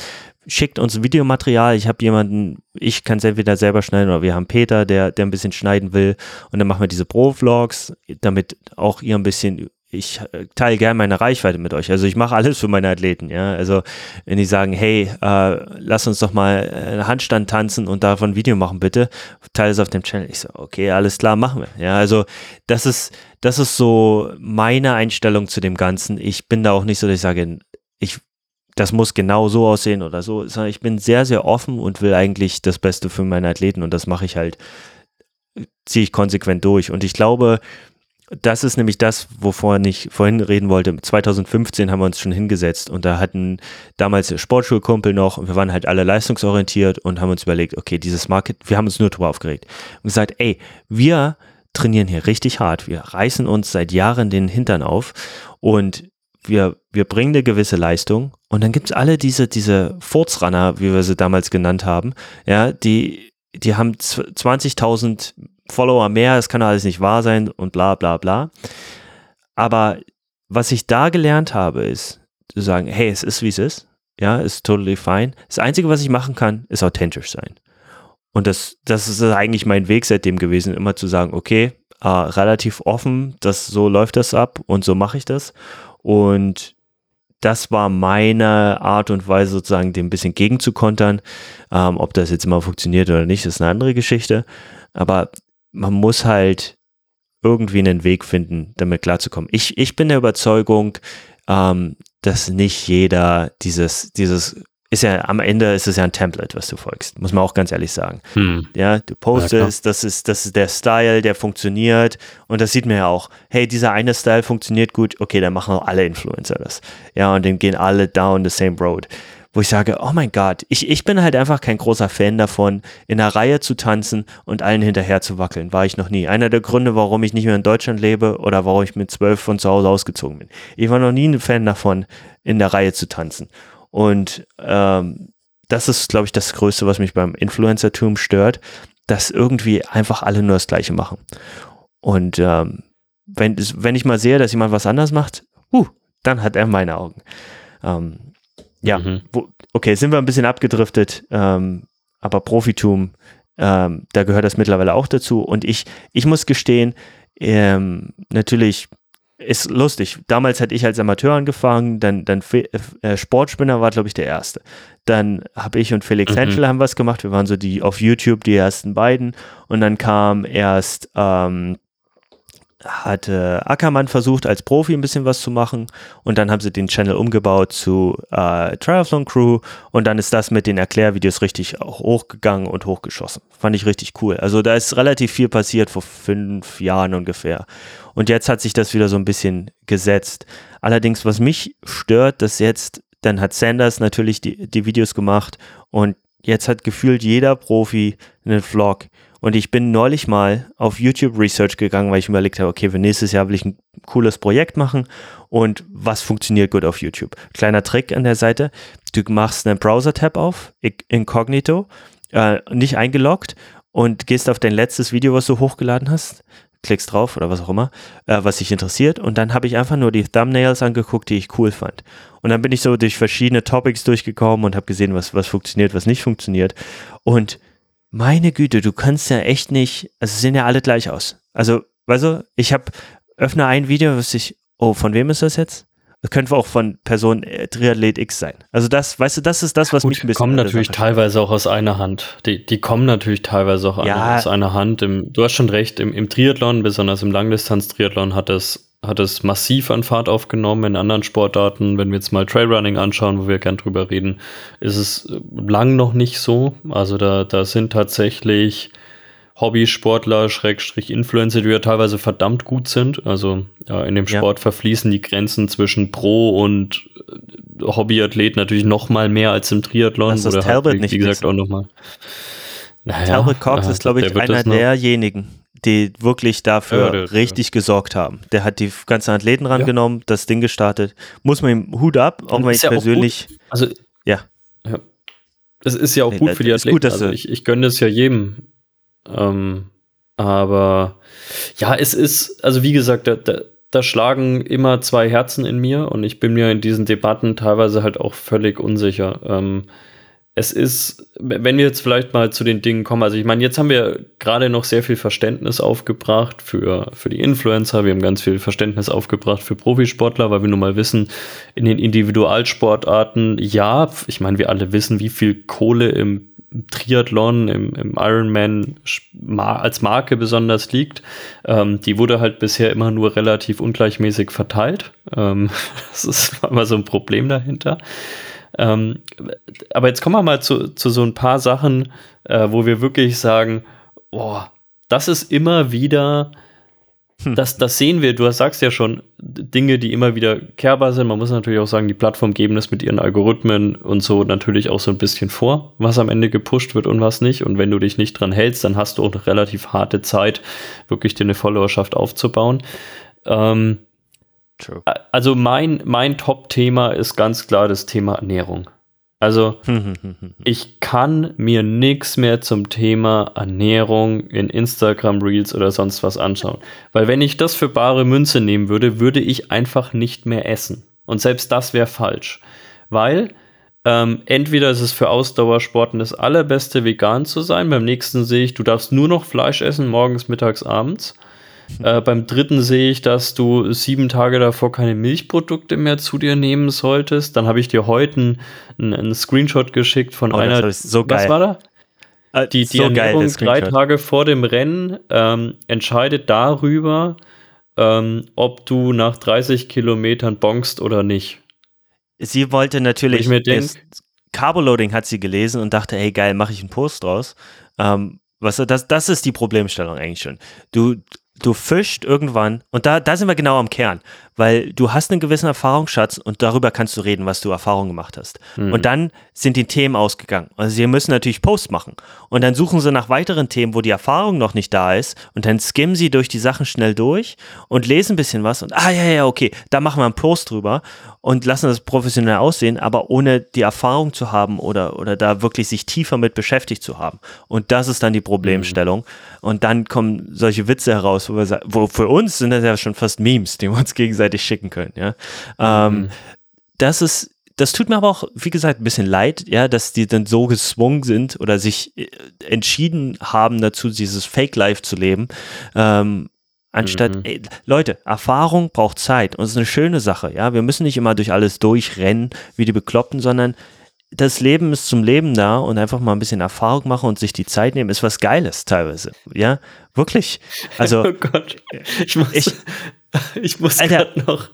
schickt uns Videomaterial. Ich habe jemanden, ich kann es entweder selber schneiden oder wir haben Peter, der, der ein bisschen schneiden will. Und dann machen wir diese Pro-Vlogs, damit auch ihr ein bisschen ich äh, teile gerne meine Reichweite mit euch. Also ich mache alles für meine Athleten, ja. Also wenn die sagen, hey, äh, lass uns doch mal einen Handstand tanzen und davon ein Video machen, bitte, teile es auf dem Channel. Ich so, okay, alles klar, machen wir. Ja, also das ist, das ist so meine Einstellung zu dem Ganzen. Ich bin da auch nicht so, dass ich sage, ich, das muss genau so aussehen oder so. Ich bin sehr, sehr offen und will eigentlich das Beste für meine Athleten und das mache ich halt, ziehe ich konsequent durch. Und ich glaube, das ist nämlich das, wovon ich vorhin reden wollte. 2015 haben wir uns schon hingesetzt und da hatten damals Sportschulkumpel noch und wir waren halt alle leistungsorientiert und haben uns überlegt, okay, dieses Market, wir haben uns nur drüber aufgeregt und gesagt, ey, wir trainieren hier richtig hart, wir reißen uns seit Jahren den Hintern auf und wir, wir bringen eine gewisse Leistung und dann gibt es alle diese, diese Furzrunner, wie wir sie damals genannt haben, ja, die, die haben 20.000 Follower mehr, es kann alles nicht wahr sein und bla bla bla. Aber was ich da gelernt habe, ist zu sagen, hey, es ist wie es ist. Ja, ist totally fine. Das Einzige, was ich machen kann, ist authentisch sein. Und das, das ist eigentlich mein Weg seitdem gewesen, immer zu sagen, okay, äh, relativ offen, das, so läuft das ab und so mache ich das. Und das war meine Art und Weise, sozusagen dem ein bisschen gegenzukontern. Ähm, ob das jetzt immer funktioniert oder nicht, ist eine andere Geschichte. Aber man muss halt irgendwie einen Weg finden, damit klarzukommen. Ich, ich bin der Überzeugung, ähm, dass nicht jeder dieses, dieses ist ja am Ende ist es ja ein Template, was du folgst, muss man auch ganz ehrlich sagen. Hm. Ja, du postest, ja, das ist das ist der Style, der funktioniert und das sieht man ja auch. Hey, dieser eine Style funktioniert gut, okay, dann machen auch alle Influencer das. Ja, und dann gehen alle down the same road wo ich sage, oh mein Gott, ich, ich bin halt einfach kein großer Fan davon, in einer Reihe zu tanzen und allen hinterher zu wackeln. War ich noch nie. Einer der Gründe, warum ich nicht mehr in Deutschland lebe oder warum ich mit zwölf von zu Hause ausgezogen bin. Ich war noch nie ein Fan davon, in der Reihe zu tanzen. Und ähm, das ist, glaube ich, das Größte, was mich beim Influencertum stört, dass irgendwie einfach alle nur das Gleiche machen. Und ähm, wenn, wenn ich mal sehe, dass jemand was anders macht, uh, dann hat er meine Augen. Ähm, ja, mhm. wo, okay, sind wir ein bisschen abgedriftet, ähm, aber Profitum, ähm, da gehört das mittlerweile auch dazu. Und ich, ich muss gestehen, ähm, natürlich ist lustig. Damals hatte ich als Amateur angefangen, dann, dann äh, Sportspinner war, glaube ich, der erste. Dann habe ich und Felix mhm. Henschel haben was gemacht. Wir waren so die auf YouTube die ersten beiden. Und dann kam erst ähm, hatte Ackermann versucht, als Profi ein bisschen was zu machen und dann haben sie den Channel umgebaut zu äh, Triathlon Crew und dann ist das mit den Erklärvideos richtig auch hochgegangen und hochgeschossen. Fand ich richtig cool. Also da ist relativ viel passiert vor fünf Jahren ungefähr. Und jetzt hat sich das wieder so ein bisschen gesetzt. Allerdings, was mich stört, dass jetzt, dann hat Sanders natürlich die, die Videos gemacht und jetzt hat gefühlt jeder Profi einen Vlog. Und ich bin neulich mal auf YouTube Research gegangen, weil ich überlegt habe, okay, für nächstes Jahr will ich ein cooles Projekt machen und was funktioniert gut auf YouTube. Kleiner Trick an der Seite, du machst einen Browser-Tab auf, Incognito, äh, nicht eingeloggt und gehst auf dein letztes Video, was du hochgeladen hast, klickst drauf oder was auch immer, äh, was dich interessiert und dann habe ich einfach nur die Thumbnails angeguckt, die ich cool fand. Und dann bin ich so durch verschiedene Topics durchgekommen und habe gesehen, was, was funktioniert, was nicht funktioniert. Und meine Güte, du kannst ja echt nicht, also sehen ja alle gleich aus. Also, weißt du, ich habe, öffne ein Video, was ich, oh, von wem ist das jetzt? Das könnte auch von Person äh, Triathlet X sein. Also das, weißt du, das ist das, was Gut, mich ein bisschen. kommen natürlich teilweise auch aus einer Hand. Die, die kommen natürlich teilweise auch Ja. aus einer Hand. Im, du hast schon recht, im, im Triathlon, besonders im Langdistanz-Triathlon, hat es, hat es massiv an Fahrt aufgenommen. In anderen Sportarten, wenn wir jetzt mal Trailrunning anschauen, wo wir gern drüber reden, ist es lang noch nicht so. Also da, da sind tatsächlich Hobbysportler, Schrägstrich Influencer, die ja teilweise verdammt gut sind. Also ja, in dem Ja. Sport verfließen die Grenzen zwischen Pro und äh, Hobbyathlet natürlich noch mal mehr als im Triathlon. Das wo der Talbot wie, nicht wie gesagt wissen. auch noch mal. Naja, Talbot Cox ja, ist, glaube ich, einer derjenigen, die wirklich dafür Ja, richtig gesorgt haben. Der hat die ganzen Athleten rangenommen, das Ding gestartet. Muss man ihm Hut ab, auch wenn ich ja persönlich. Also, Ja. ja. Es ist ja auch Nee, gut für die Athleten. gut, also ich, ich gönne es ja jedem. Ähm, aber ja, es ist, also wie gesagt, da, da, da schlagen immer zwei Herzen in mir und ich bin mir in diesen Debatten teilweise halt auch völlig unsicher. Ähm, es ist, wenn wir jetzt vielleicht mal zu den Dingen kommen, also ich meine, jetzt haben wir gerade noch sehr viel Verständnis aufgebracht für, für die Influencer, wir haben ganz viel Verständnis aufgebracht für Profisportler, weil wir nun mal wissen, in den Individualsportarten, ja, ich meine, wir alle wissen, wie viel Kohle im Triathlon, im, im Ironman ma- als Marke besonders liegt. Ähm, die wurde halt bisher immer nur relativ ungleichmäßig verteilt. Ähm, <laughs> das ist <laughs> immer so ein Problem dahinter. Ähm, aber jetzt kommen wir mal zu, zu so ein paar Sachen, äh, wo wir wirklich sagen, boah, das ist immer wieder, das, das sehen wir, du sagst ja schon, Dinge, die immer wieder kehrbar sind. Man muss natürlich auch sagen, die Plattform geben das mit ihren Algorithmen und so natürlich auch so ein bisschen vor, was am Ende gepusht wird und was nicht. Und wenn du dich nicht dran hältst, dann hast du auch eine relativ harte Zeit, wirklich dir eine Followerschaft aufzubauen. Ähm, True. also mein, mein Top-Thema ist ganz klar das Thema Ernährung. Also <laughs> ich kann mir nichts mehr zum Thema Ernährung in Instagram Reels oder sonst was anschauen. Weil wenn ich das für bare Münze nehmen würde, würde ich einfach nicht mehr essen. Und selbst das wäre falsch. Weil ähm, entweder ist es für Ausdauersporten das allerbeste, vegan zu sein. Beim nächsten sehe ich, du darfst nur noch Fleisch essen, morgens, mittags, abends. Äh, beim dritten sehe ich, dass du sieben Tage davor keine Milchprodukte mehr zu dir nehmen solltest. Dann habe ich dir heute einen, einen Screenshot geschickt von Oh, einer. so Was war da? Äh, Die, die so Ernährung drei. Tage vor dem Rennen ähm, entscheidet darüber, ähm, ob du nach 30 Kilometern bonkst oder nicht. Sie wollte natürlich, Carboloading hat sie gelesen und dachte, hey geil, mache ich einen Post draus. Ähm, was, das, das ist die Problemstellung eigentlich schon. Du, du fischst irgendwann, und da, da sind wir genau am Kern, weil du hast einen gewissen Erfahrungsschatz und darüber kannst du reden, was du Erfahrung gemacht hast. Und dann sind die Themen ausgegangen. Also sie müssen natürlich Posts machen. Und dann suchen sie nach weiteren Themen, wo die Erfahrung noch nicht da ist. Und dann skimmen sie durch die Sachen schnell durch und lesen ein bisschen was. Und ah ja, ja, okay, da machen wir einen Post drüber und lassen das professionell aussehen, aber ohne die Erfahrung zu haben oder, oder da wirklich sich tiefer mit beschäftigt zu haben. Und das ist dann die Problemstellung. Und dann kommen solche Witze heraus, wo wir sagen, wo für uns sind das ja schon fast Memes, die wir uns gegenseitig schicken können. Ja? Ähm, das ist, das tut mir aber auch, wie gesagt, ein bisschen leid, ja, dass die dann so gezwungen sind oder sich äh, entschieden haben dazu, dieses Fake-Life zu leben. Ähm, anstatt, ey, Leute, Erfahrung braucht Zeit und es ist eine schöne Sache, ja. Wir müssen nicht immer durch alles durchrennen wie die Bekloppten, sondern das Leben ist zum Leben da und einfach mal ein bisschen Erfahrung machen und sich die Zeit nehmen, ist was Geiles teilweise. Ja, wirklich. <laughs> Also, oh Gott. Ich muss, Ich- <laughs> ich, muss gerade noch.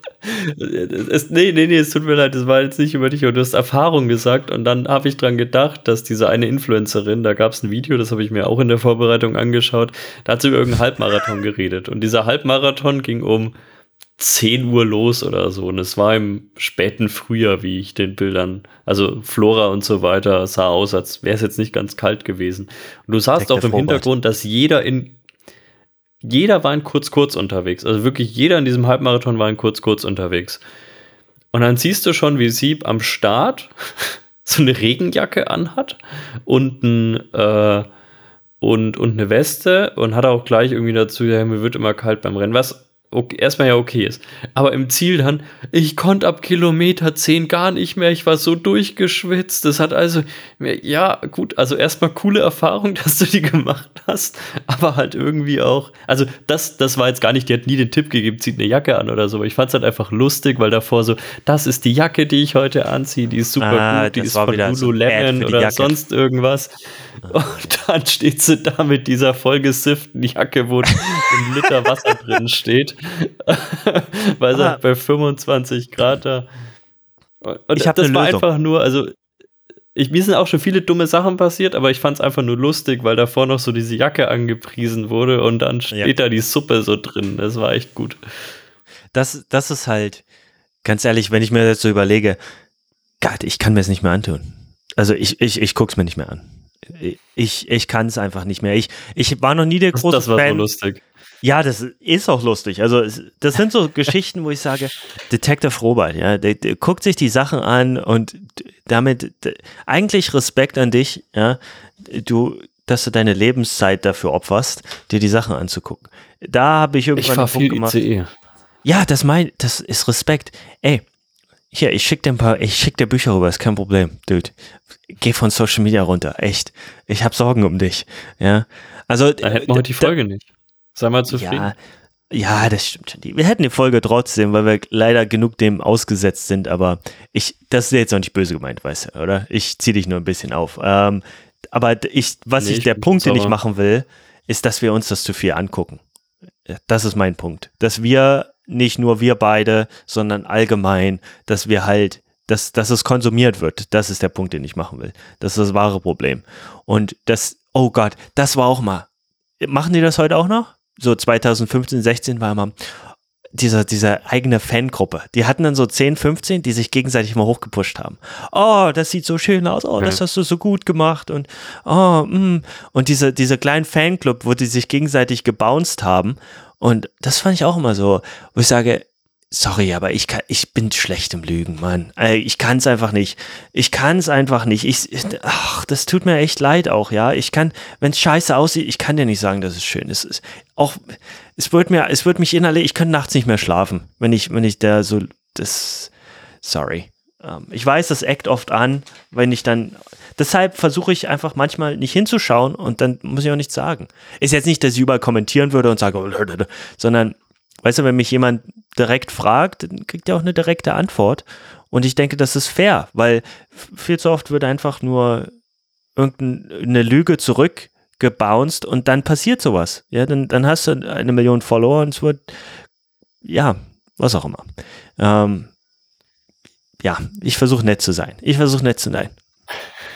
Es, nee, nee, nee, es tut mir leid, das war jetzt nicht über dich, aber du hast Erfahrung gesagt und dann habe ich dran gedacht, dass diese eine Influencerin, da gab es ein Video, das habe ich mir auch in der Vorbereitung angeschaut, da hat sie über irgendeinen Halbmarathon <laughs> geredet und dieser Halbmarathon ging um 10 Uhr los oder so und es war im späten Frühjahr, wie ich den Bildern, also Flora und so weiter, sah aus, als wäre es jetzt nicht ganz kalt gewesen. Und du sahst auch im. Hintergrund, dass jeder in jeder war in kurz-kurz unterwegs. Also wirklich jeder in diesem Halbmarathon war in kurz-kurz unterwegs. Und dann siehst du schon, wie sie am Start <laughs> so eine Regenjacke anhat und ein, äh, und, und eine Weste und hat auch gleich irgendwie dazu, ja, mir wird immer kalt beim Rennen, was okay, erstmal ja okay ist. Aber im Ziel dann, ich konnte ab Kilometer 10 gar nicht mehr, ich war so durchgeschwitzt. Das hat also, ja, gut, also erstmal coole Erfahrung, <laughs> dass du die gemacht hast, aber halt irgendwie auch, also das, das war jetzt gar nicht, die hat nie den Tipp gegeben, zieht eine Jacke an oder so, aber ich fand es halt einfach lustig, weil davor so, das ist die Jacke, die ich heute anziehe, die ist super ah, gut, die ist von Lululemon so oder sonst irgendwas. Und dann steht sie da mit dieser vollgesifften Jacke, wo <laughs> ein Liter Wasser drin steht. <laughs> Weil sie bei 25 Grad da. Und ich das war Lösung. einfach nur, also ich, mir sind auch schon viele dumme Sachen passiert, aber ich fand es einfach nur lustig, weil davor noch so diese Jacke angepriesen wurde und dann steht ja. da die Suppe so drin. Das war echt gut. Das, das ist halt, ganz ehrlich, wenn ich mir das so überlege, Gott, ich kann mir es nicht mehr antun. Also ich, ich, ich gucke es mir nicht mehr an. Ich, ich kann es einfach nicht mehr. Ich, ich war noch nie der große das, das war Fan. So lustig. Ja, das ist auch lustig. Also das sind so <laughs> Geschichten, wo ich sage, Detective Robert, ja, der, der, guckt sich die Sachen an und damit eigentlich Respekt an dich, ja, du, dass du deine Lebenszeit dafür opferst, dir die Sachen anzugucken. Da habe ich irgendwann ich einen Punkt gemacht. ICE. Ja, das mein, das ist Respekt. Ey, hier, ich schick dir ein paar, ich schick dir Bücher rüber, ist kein Problem, dude. Geh von Social Media runter, echt. Ich habe Sorgen um dich, ja. Also, dann hätten wir heute die Folge nicht. Sei mal zufrieden. Ja, ja, das stimmt schon. Wir hätten die Folge trotzdem, weil wir leider genug dem ausgesetzt sind, aber ich, das ist jetzt auch nicht böse gemeint, weißt du, oder? Ich ziehe dich nur ein bisschen auf. Ähm, aber ich, was nee, ich, der Punkt, den ich machen will, ist, dass wir uns das zu viel angucken. Das ist mein Punkt. Dass wir, nicht nur wir beide, sondern allgemein, dass wir halt, dass, dass es konsumiert wird. Das ist der Punkt, den ich machen will. Das ist das wahre Problem. Und das, oh Gott, das war auch mal. Machen die das heute auch noch? So 2015, 16 war immer dieser, diese eigene Fangruppe. Die hatten dann so 10, 15, die sich gegenseitig mal hochgepusht haben. Oh, das sieht so schön aus. Oh, das hast du so gut gemacht. Und, oh, mm. und diese, diese kleinen Fanclub, wo die sich gegenseitig gebounced haben. Und das fand ich auch immer so, wo ich sage, Sorry, aber ich kann, ich bin schlecht im Lügen, Mann. Ich kann es einfach nicht. Ich kann es einfach nicht. Ich, ach, das tut mir echt leid auch, ja. Ich kann, wenn es scheiße aussieht, ich kann dir nicht sagen, dass es schön ist. Es, auch, es wird mir, es wird mich innerlich, ich könnte nachts nicht mehr schlafen, wenn ich, wenn ich da so, das, sorry. Ähm, ich weiß, das eckt oft an, wenn ich dann, deshalb versuche ich einfach manchmal nicht hinzuschauen und dann muss ich auch nichts sagen. Ist jetzt nicht, dass ich überall kommentieren würde und sage, <laughs> sondern Weißt du, wenn mich jemand direkt fragt, dann kriegt er auch eine direkte Antwort. Und ich denke, das ist fair, weil viel zu oft wird einfach nur irgendeine Lüge zurückgebounced und dann passiert sowas. Ja, dann, dann hast du eine Million Follower und es wird, ja, was auch immer. Ähm, ja, ich versuche nett zu sein. Ich versuche nett zu sein.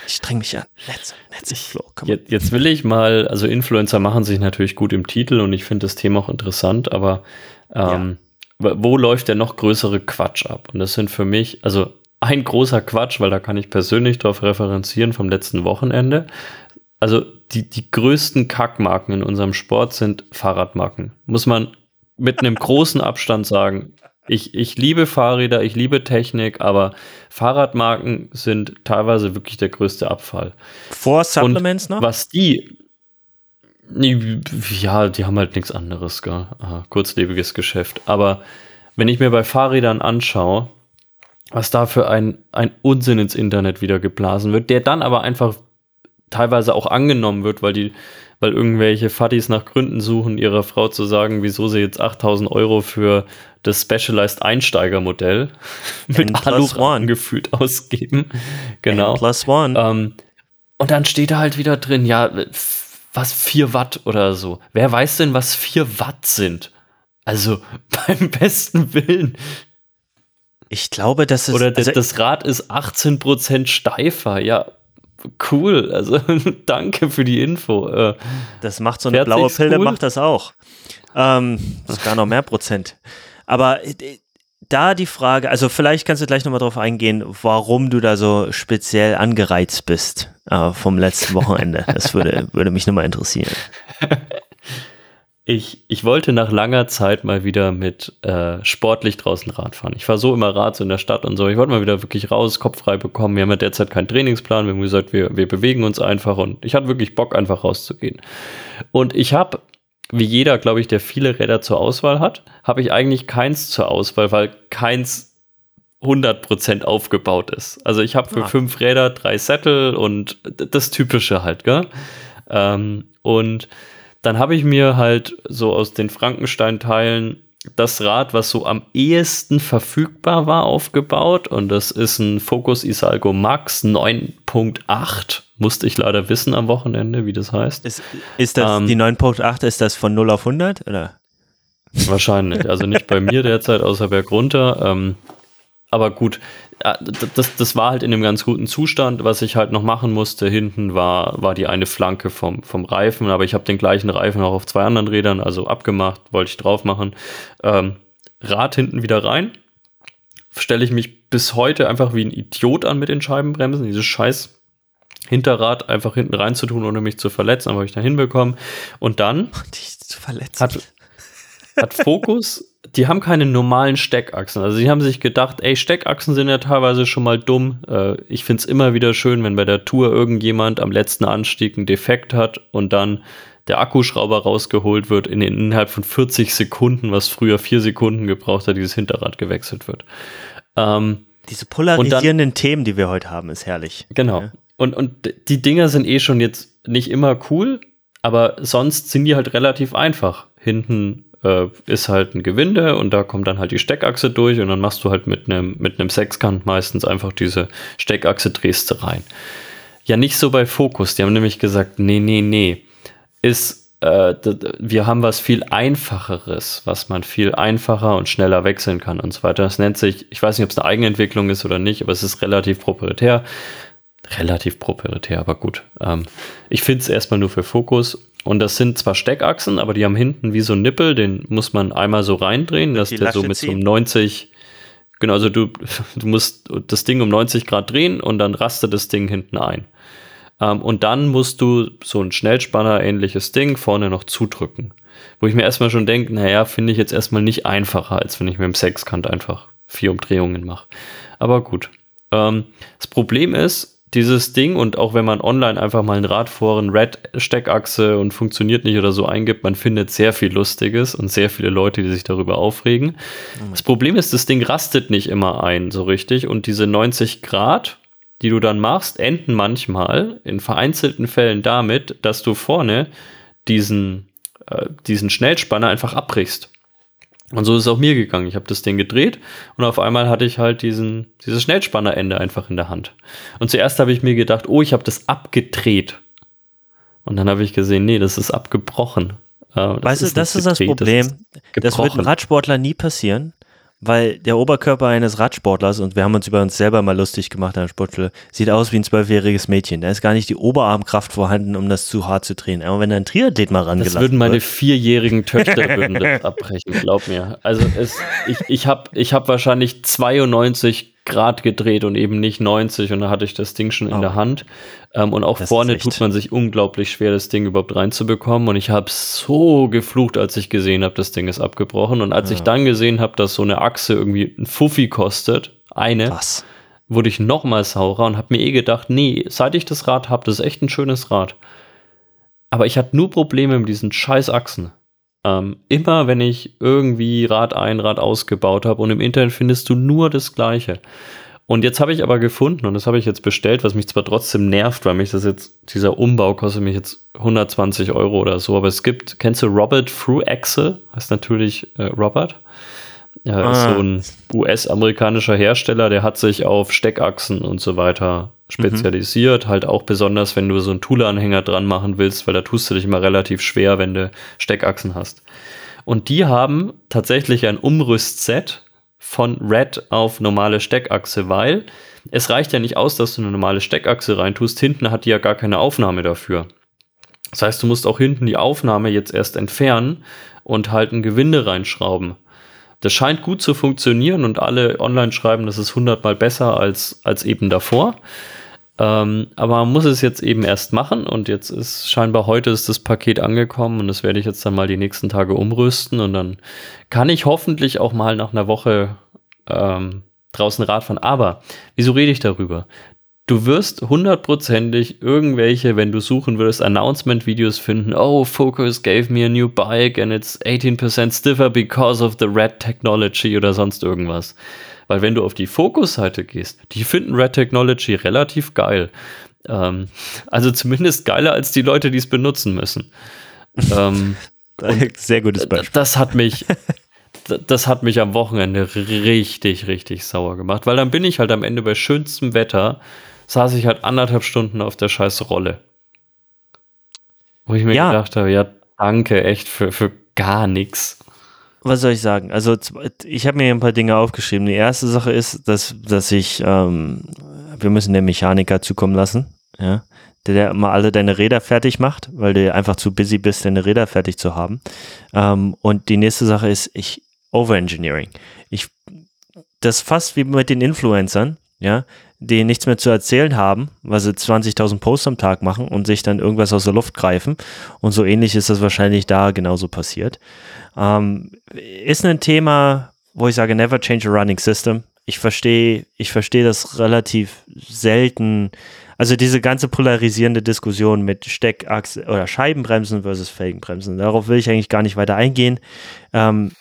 Ich streng mich an. Netz, Netz, Flo, jetzt, jetzt will ich mal, also Influencer machen sich natürlich gut im Titel und ich finde das Thema auch interessant, aber ähm, ja. wo läuft der noch größere Quatsch ab? Und das sind für mich, also ein großer Quatsch, weil da kann ich persönlich darauf referenzieren vom letzten Wochenende. Also die, die größten Kackmarken in unserem Sport sind Fahrradmarken. Muss man mit einem großen Abstand sagen. Ich, ich liebe Fahrräder, ich liebe Technik, aber Fahrradmarken sind teilweise wirklich der größte Abfall. Vor Supplements Und noch? Was die, ja, die haben halt nichts anderes, gell? Aha, kurzlebiges Geschäft. Aber wenn ich mir bei Fahrrädern anschaue, was da für ein, ein Unsinn ins Internet wieder geblasen wird, der dann aber einfach teilweise auch angenommen wird, weil die, weil irgendwelche Fadis nach Gründen suchen, ihrer Frau zu sagen, wieso sie jetzt 8000 Euro für das Specialized Einsteigermodell <laughs> mit Alu gefühlt ausgeben. Genau. plus one. Ähm, und dann steht da halt wieder drin, ja, was 4 Watt oder so. Wer weiß denn, was 4 Watt sind? Also <laughs> beim besten Willen. Ich glaube, das ist. Oder also das Rad ist 18% steifer. Ja, cool. Also <laughs> danke für die Info. Äh, das macht so eine blaue Pille, cool. macht das auch. Ähm, sogar noch mehr Prozent. Aber äh, da die Frage, also vielleicht kannst du gleich nochmal drauf eingehen, warum du da so speziell angereizt bist äh, vom letzten Wochenende. <laughs> Das würde, würde mich nochmal interessieren. ich, ich wollte nach langer Zeit mal wieder mit äh, sportlich draußen Rad fahren. Ich fahre so immer Rad so in der Stadt und so. Ich wollte mal wieder wirklich raus, Kopf frei bekommen. Wir haben ja derzeit keinen Trainingsplan. Wir haben gesagt, wir, wir bewegen uns einfach und ich hatte wirklich Bock, einfach rauszugehen. Und ich habe, wie jeder, glaube ich, der viele Räder zur Auswahl hat, habe ich eigentlich keins zur Auswahl, weil keins 100% aufgebaut ist. Also ich habe für ah. fünf Räder drei Sättel und das Typische halt, gell? Ähm, und dann habe ich mir halt so aus den Frankenstein-Teilen das Rad, was so am ehesten verfügbar war, aufgebaut. Und das ist ein Focus Isalgo Max 9.8. Musste ich leider wissen am Wochenende, wie das heißt. Ist, ist das ähm, die 9.8, ist das von 0 auf 100? Oder? Wahrscheinlich. Also nicht bei mir derzeit, außer Berg runter. Ähm, aber gut, das, das war halt in einem ganz guten Zustand. Was ich halt noch machen musste, hinten war, war die eine Flanke vom, vom Reifen, aber ich habe den gleichen Reifen auch auf zwei anderen Rädern, also abgemacht, wollte ich drauf machen. Ähm, Rad hinten wieder rein. Stelle ich mich bis heute einfach wie ein Idiot an mit den Scheibenbremsen. Dieses scheiß Hinterrad einfach hinten rein zu tun, ohne mich zu verletzen, aber habe ich da hinbekommen. Und dann <laughs> Dich zu verletzen. Hat, hat Fokus die haben keine normalen Steckachsen. Also sie haben sich gedacht, ey, Steckachsen sind ja teilweise schon mal dumm. Äh, ich finde es immer wieder schön, wenn bei der Tour irgendjemand am letzten Anstieg einen Defekt hat und dann der Akkuschrauber rausgeholt wird, in, innerhalb von 40 Sekunden, was früher vier Sekunden gebraucht hat, dieses Hinterrad gewechselt wird. Ähm, Diese polarisierenden dann, Themen, die wir heute haben, ist herrlich. Genau. Ja. Und, und die Dinger sind eh schon jetzt nicht immer cool, aber sonst sind die halt relativ einfach. Hinten äh, ist halt ein Gewinde und da kommt dann halt die Steckachse durch und dann machst du halt mit einem mit Sechskant meistens einfach diese Steckachse drehst du rein. Ja, nicht so bei Focus. Die haben nämlich gesagt, nee, nee, nee. Ist, äh, wir haben was viel einfacheres, was man viel einfacher und schneller wechseln kann und so weiter. Das nennt sich, ich weiß nicht, ob es eine Eigenentwicklung ist oder nicht, aber es ist relativ proprietär relativ proprietär, aber gut. Ähm, ich finde es erstmal nur für Fokus und das sind zwar Steckachsen, aber die haben hinten wie so ein Nippel, den muss man einmal so reindrehen, dass der so mit ziehen. so einem 90, genau, also du, <laughs> du musst das Ding um 90 Grad drehen und dann rastet das Ding hinten ein. Ähm, und dann musst du so ein Schnellspanner-ähnliches Ding vorne noch zudrücken. Wo ich mir erstmal schon denke, naja, finde ich jetzt erstmal nicht einfacher, als wenn ich mit dem Sechskant einfach vier Umdrehungen mache. Aber gut. Ähm, das Problem ist, dieses Ding und auch wenn man online einfach mal ein Radforen Red Steckachse und funktioniert nicht oder so eingibt, man findet sehr viel Lustiges und sehr viele Leute, die sich darüber aufregen. Oh das Problem ist, das Ding rastet nicht immer ein so richtig und diese 90 Grad, die du dann machst, enden manchmal in vereinzelten Fällen damit, dass du vorne diesen, äh, diesen Schnellspanner einfach abbrichst. Und so ist es auch mir gegangen. Ich habe das Ding gedreht und auf einmal hatte ich halt diesen, dieses Schnellspannerende einfach in der Hand. Und zuerst habe ich mir gedacht, oh, ich habe das abgedreht. Und dann habe ich gesehen, nee, das ist abgebrochen. Äh, weißt du, das ist das Problem. Das, das wird einem Radsportler nie passieren. Weil der Oberkörper eines Radsportlers, und wir haben uns über uns selber mal lustig gemacht an der Sportschule, sieht aus wie ein zwölfjähriges Mädchen. Da ist gar nicht die Oberarmkraft vorhanden, um das zu hart zu drehen. Aber wenn da ein Triathlet mal rangelassen Das würden meine wird, vierjährigen Töchter <laughs> würden das abbrechen, glaub mir. Also es, ich, ich habe ich hab wahrscheinlich 92 Grad gedreht und eben nicht 90 und da hatte ich das Ding schon in oh. der Hand. Ähm, und auch das vorne tut man sich unglaublich schwer, das Ding überhaupt reinzubekommen. Und ich habe so geflucht, als ich gesehen habe, das Ding ist abgebrochen. Und als ja. ich dann gesehen habe, dass so eine Achse irgendwie ein Fuffi kostet, eine, Was? wurde ich noch mal saurer und habe mir eh gedacht, nee, seit ich das Rad habe, das ist echt ein schönes Rad. Aber ich hatte nur Probleme mit diesen scheiß Achsen. Ähm, immer wenn ich irgendwie Rad ein, Rad ausgebaut habe und im Internet findest du nur das Gleiche. Und jetzt habe ich aber gefunden und das habe ich jetzt bestellt, was mich zwar trotzdem nervt, weil mich das jetzt, dieser Umbau kostet mich jetzt 120 Euro oder so, aber es gibt, kennst du Robert Fruaxle? Heißt natürlich äh, Robert. Ja, ah. ist so ein US-amerikanischer Hersteller, der hat sich auf Steckachsen und so weiter spezialisiert. Mhm. Halt auch besonders, wenn du so einen Thule-Anhänger dran machen willst, weil da tust du dich immer relativ schwer, wenn du Steckachsen hast. Und die haben tatsächlich ein Umrüstset von Red auf normale Steckachse, weil es reicht ja nicht aus, dass du eine normale Steckachse reintust. Hinten hat die ja gar keine Aufnahme dafür. Das heißt, du musst auch hinten die Aufnahme jetzt erst entfernen und halt ein Gewinde reinschrauben. Das scheint gut zu funktionieren und alle online schreiben, das ist hundertmal besser als, als eben davor. Ähm, aber man muss es jetzt eben erst machen und jetzt ist scheinbar heute ist das Paket angekommen und das werde ich jetzt dann mal die nächsten Tage umrüsten und dann kann ich hoffentlich auch mal nach einer Woche ähm, draußen Radfahren. Aber wieso rede ich darüber? Du wirst hundertprozentig irgendwelche, wenn du suchen würdest, Announcement-Videos finden. Oh, Focus gave me a new bike and it's 18% stiffer because of the Red Technology oder sonst irgendwas. Weil wenn du auf die Focus-Seite gehst, die finden Red Technology relativ geil. Ähm, also zumindest geiler als die Leute, die es benutzen müssen. ähm, <laughs> Sehr gutes Beispiel. Das hat mich, <laughs> das hat mich am Wochenende richtig, richtig sauer gemacht, weil dann bin ich halt am Ende bei schönstem Wetter saß ich halt anderthalb Stunden auf der scheiß Rolle. Wo ich mir ja. gedacht habe, ja, danke, echt für, für gar nichts. Was soll ich sagen? Also, ich habe mir ein paar Dinge aufgeschrieben. Die erste Sache ist, dass, dass ich, ähm, wir müssen den Mechaniker zukommen lassen, ja, der, der mal alle deine Räder fertig macht, weil du einfach zu busy bist, deine Räder fertig zu haben. Ähm, und die nächste Sache ist, ich, Overengineering. Ich, das fast wie mit den Influencern, ja die nichts mehr zu erzählen haben, weil sie 20.000 Posts am Tag machen und sich dann irgendwas aus der Luft greifen. Und so ähnlich ist das wahrscheinlich da genauso passiert. Ähm, ist ein Thema, wo ich sage, never change a running system. Ich verstehe, ich verstehe das relativ selten. Also diese ganze polarisierende Diskussion mit Steckachse oder Scheibenbremsen versus Felgenbremsen. Darauf will ich eigentlich gar nicht weiter eingehen. Ähm,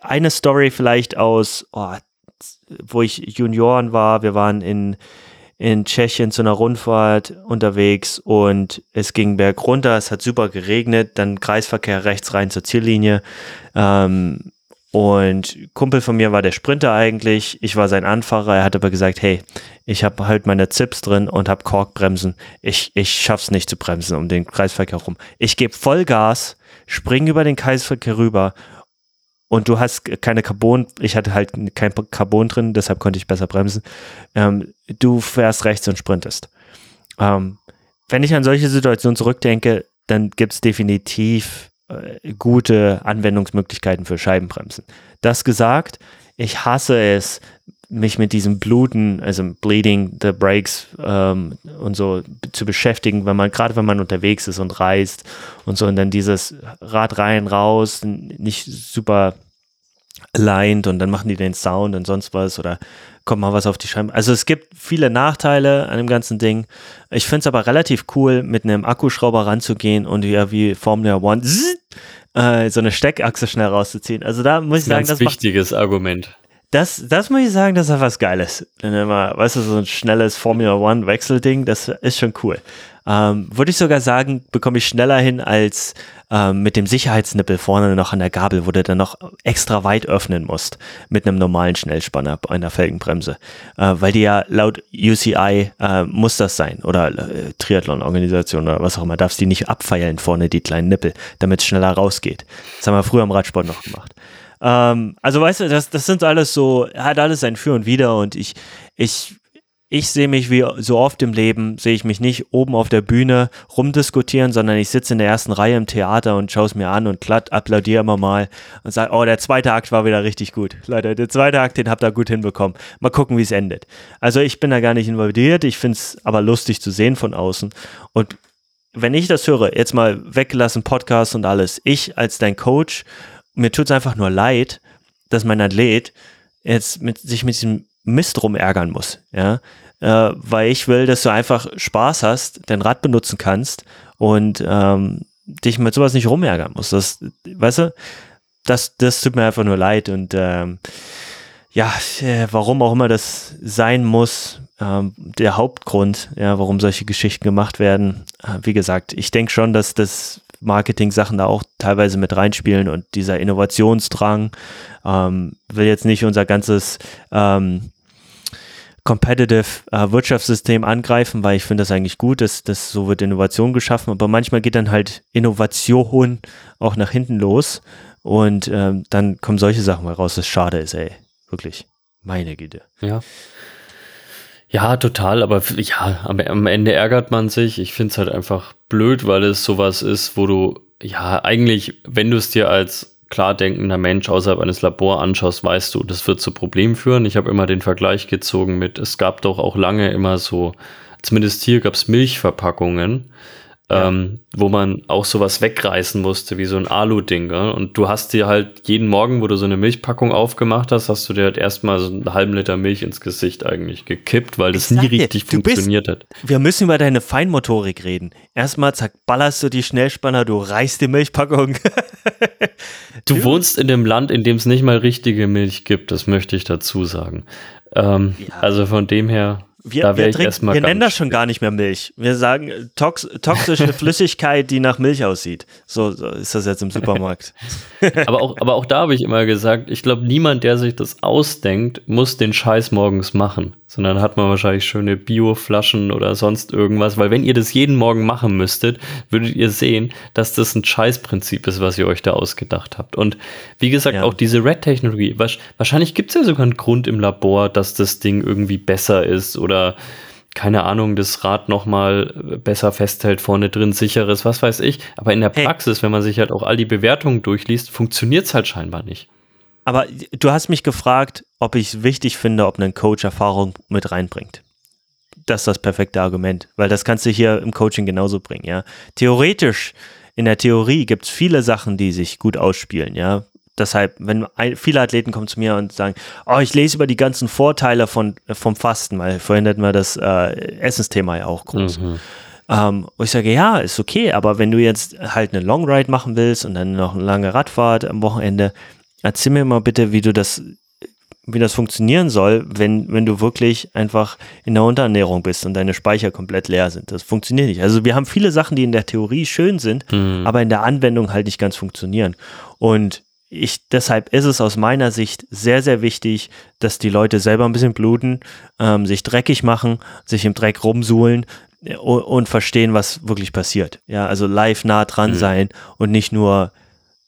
eine Story vielleicht aus oh, wo ich Junioren war, wir waren in, in Tschechien zu einer Rundfahrt unterwegs und es ging bergunter, es hat super geregnet, dann Kreisverkehr rechts rein zur Ziellinie. Ähm, und Kumpel von mir war der Sprinter eigentlich, ich war sein Anfahrer, er hat aber gesagt, hey, ich habe halt meine Zips drin und habe Korkbremsen, ich, ich schaff's nicht zu bremsen um den Kreisverkehr rum. Ich gebe Vollgas, spring über den Kreisverkehr rüber und du hast keine Carbon, ich hatte halt kein Carbon drin, deshalb konnte ich besser bremsen. Ähm, du fährst rechts und sprintest. Ähm, wenn ich an solche Situationen zurückdenke, dann gibt es definitiv äh, gute Anwendungsmöglichkeiten für Scheibenbremsen. Das gesagt, ich hasse es, mich mit diesem Bluten, also Bleeding the Brakes ähm, und so zu beschäftigen, wenn man, gerade wenn man unterwegs ist und reist und so und dann dieses Rad rein, raus, nicht super aligned und dann machen die den Sound und sonst was oder kommt mal was auf die Scheibe. Also es gibt viele Nachteile an dem ganzen Ding. Ich finde es aber relativ cool, mit einem Akkuschrauber ranzugehen und ja wie Formula One äh, so eine Steckachse schnell rauszuziehen. Also da muss ich sagen, das ist ein wichtiges macht, Argument. Das, das muss ich sagen, das ist was Geiles. Wenn immer, weißt du, so ein schnelles Formula One Wechselding, das ist schon cool. Ähm, Würde ich sogar sagen, bekomme ich schneller hin als ähm, mit dem Sicherheitsnippel vorne noch an der Gabel, wo du dann noch extra weit öffnen musst mit einem normalen Schnellspanner einer Felgenbremse. Äh, weil die ja laut UCI äh, muss das sein oder äh, Triathlon-Organisation oder was auch immer, darfst die nicht abfeilen vorne die kleinen Nippel, damit es schneller rausgeht. Das haben wir früher im Radsport noch gemacht. Ähm, also weißt du, das, das sind alles so, hat alles sein Für und Wider und ich, ich ich sehe mich wie so oft im Leben, sehe ich mich nicht oben auf der Bühne rumdiskutieren, sondern ich sitze in der ersten Reihe im Theater und schaue es mir an und klatt, applaudiere immer mal und sage, oh, der zweite Akt war wieder richtig gut. Leute, der zweite Akt, den habt ihr gut hinbekommen. Mal gucken, wie es endet. Also ich bin da gar nicht involviert, ich finde es aber lustig zu sehen von außen. Und wenn ich das höre, jetzt mal weggelassen, Podcast und alles, ich als dein Coach, mir tut es einfach nur leid, dass mein Athlet jetzt mit, sich mit diesem Mist rumärgern muss, ja, äh, weil ich will, dass du einfach Spaß hast, dein Rad benutzen kannst und ähm, dich mit sowas nicht rumärgern musst. Das, weißt du, das, das tut mir einfach nur leid und ähm, ja, äh, warum auch immer das sein muss, ähm, der Hauptgrund, ja, warum solche Geschichten gemacht werden. Äh, wie gesagt, ich denke schon, dass das Marketing-Sachen da auch teilweise mit reinspielen und dieser Innovationsdrang ähm, will jetzt nicht unser ganzes ähm, competitive äh, Wirtschaftssystem angreifen, weil ich finde das eigentlich gut, dass, dass so wird Innovation geschaffen, aber manchmal geht dann halt Innovation auch nach hinten los und ähm, dann kommen solche Sachen mal raus, das schade ist, ey. Wirklich. Meine Güte. Ja. Ja, total, aber ja, am, am Ende ärgert man sich. Ich finde es halt einfach blöd, weil es sowas ist, wo du, ja, eigentlich, wenn du es dir als klar denkender Mensch außerhalb eines Labors anschaust, weißt du, das wird zu Problemen führen. Ich habe immer den Vergleich gezogen mit, es gab doch auch lange immer so zumindest hier gab es Milchverpackungen ja. ähm, wo man auch sowas wegreißen musste, wie so ein Alu-Ding. Und du hast dir halt jeden Morgen, wo du so eine Milchpackung aufgemacht hast, hast du dir halt erstmal so einen halben Liter Milch ins Gesicht eigentlich gekippt, weil das nie richtig dir, funktioniert bist, hat. Wir müssen über deine Feinmotorik reden. Erstmal, zack, ballerst du die Schnellspanner, du reißt die Milchpackung. <laughs> du wohnst in dem Land, in dem es nicht mal richtige Milch gibt, das möchte ich dazu sagen. Ähm, ja. Also von dem her wir, wir, trinken, wir nennen das schon gar nicht mehr Milch. Wir sagen äh, tox toxische <laughs> Flüssigkeit, die nach Milch aussieht. So, so ist das jetzt im <laughs> Supermarkt. aber, auch, aber auch da habe ich immer gesagt, ich glaube, niemand, der sich das ausdenkt, muss den Scheiß morgens machen. Sondern hat man wahrscheinlich schöne Bioflaschen oder sonst irgendwas. Weil wenn ihr das jeden Morgen machen müsstet, würdet ihr sehen, dass das ein Scheißprinzip ist, was ihr euch da ausgedacht habt. Und wie gesagt, ja. auch diese Red-Technologie, wahrscheinlich gibt es ja sogar einen Grund im Labor, dass das Ding irgendwie besser ist oder keine Ahnung, das Rad nochmal besser festhält, vorne drin sicheres, was weiß ich. Aber in der Praxis, hey. wenn man sich halt auch all die Bewertungen durchliest, funktioniert es halt scheinbar nicht. Aber du hast mich gefragt, ob ich es wichtig finde, ob ein Coach Erfahrung mit reinbringt. Das ist das perfekte Argument, weil das kannst du hier im Coaching genauso bringen, ja. Theoretisch, in der Theorie gibt es viele Sachen, die sich gut ausspielen, ja deshalb, wenn ein, viele Athleten kommen zu mir und sagen, oh, ich lese über die ganzen Vorteile von, vom Fasten, weil vorhin hatten wir das äh, Essensthema ja auch groß. Mhm. Ähm, und ich sage, ja, ist okay, aber wenn du jetzt halt eine Long Ride machen willst und dann noch eine lange Radfahrt am Wochenende, erzähl mir mal bitte, wie du das, wie das funktionieren soll, wenn, wenn du wirklich einfach in der Unterernährung bist und deine Speicher komplett leer sind. Das funktioniert nicht. Also wir haben viele Sachen, die in der Theorie schön sind, mhm. aber in der Anwendung halt nicht ganz funktionieren. Und ich, deshalb ist es aus meiner Sicht sehr, sehr wichtig, dass die Leute selber ein bisschen bluten, ähm, sich dreckig machen, sich im Dreck rumsuhlen äh, und, und, verstehen, was wirklich passiert. Ja, also live nah dran mhm. sein und nicht nur,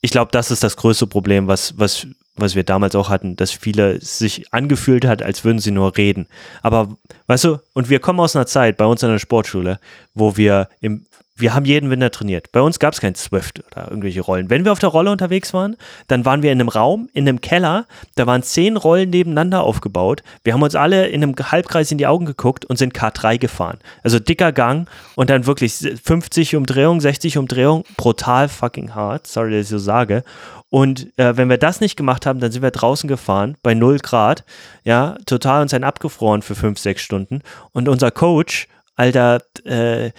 ich glaube, das ist das größte Problem, was, was, was wir damals auch hatten, dass viele sich angefühlt hat, als würden sie nur reden. Aber, weißt du, und wir kommen aus einer Zeit bei uns in der Sportschule, wo wir im wir haben jeden Winter trainiert. Bei uns gab es kein Swift oder irgendwelche Rollen. Wenn wir auf der Rolle unterwegs waren, dann waren wir in einem Raum, in einem Keller, da waren zehn Rollen nebeneinander aufgebaut. Wir haben uns alle in einem Halbkreis in die Augen geguckt und sind K3 gefahren. Also dicker Gang und dann wirklich 50 Umdrehungen, 60 Umdrehungen, brutal fucking hart, sorry, dass ich so sage. Und äh, wenn wir das nicht gemacht haben, dann sind wir draußen gefahren bei 0 Grad, ja, total uns ein abgefroren für 5, 6 Stunden. Und unser Coach, alter, äh,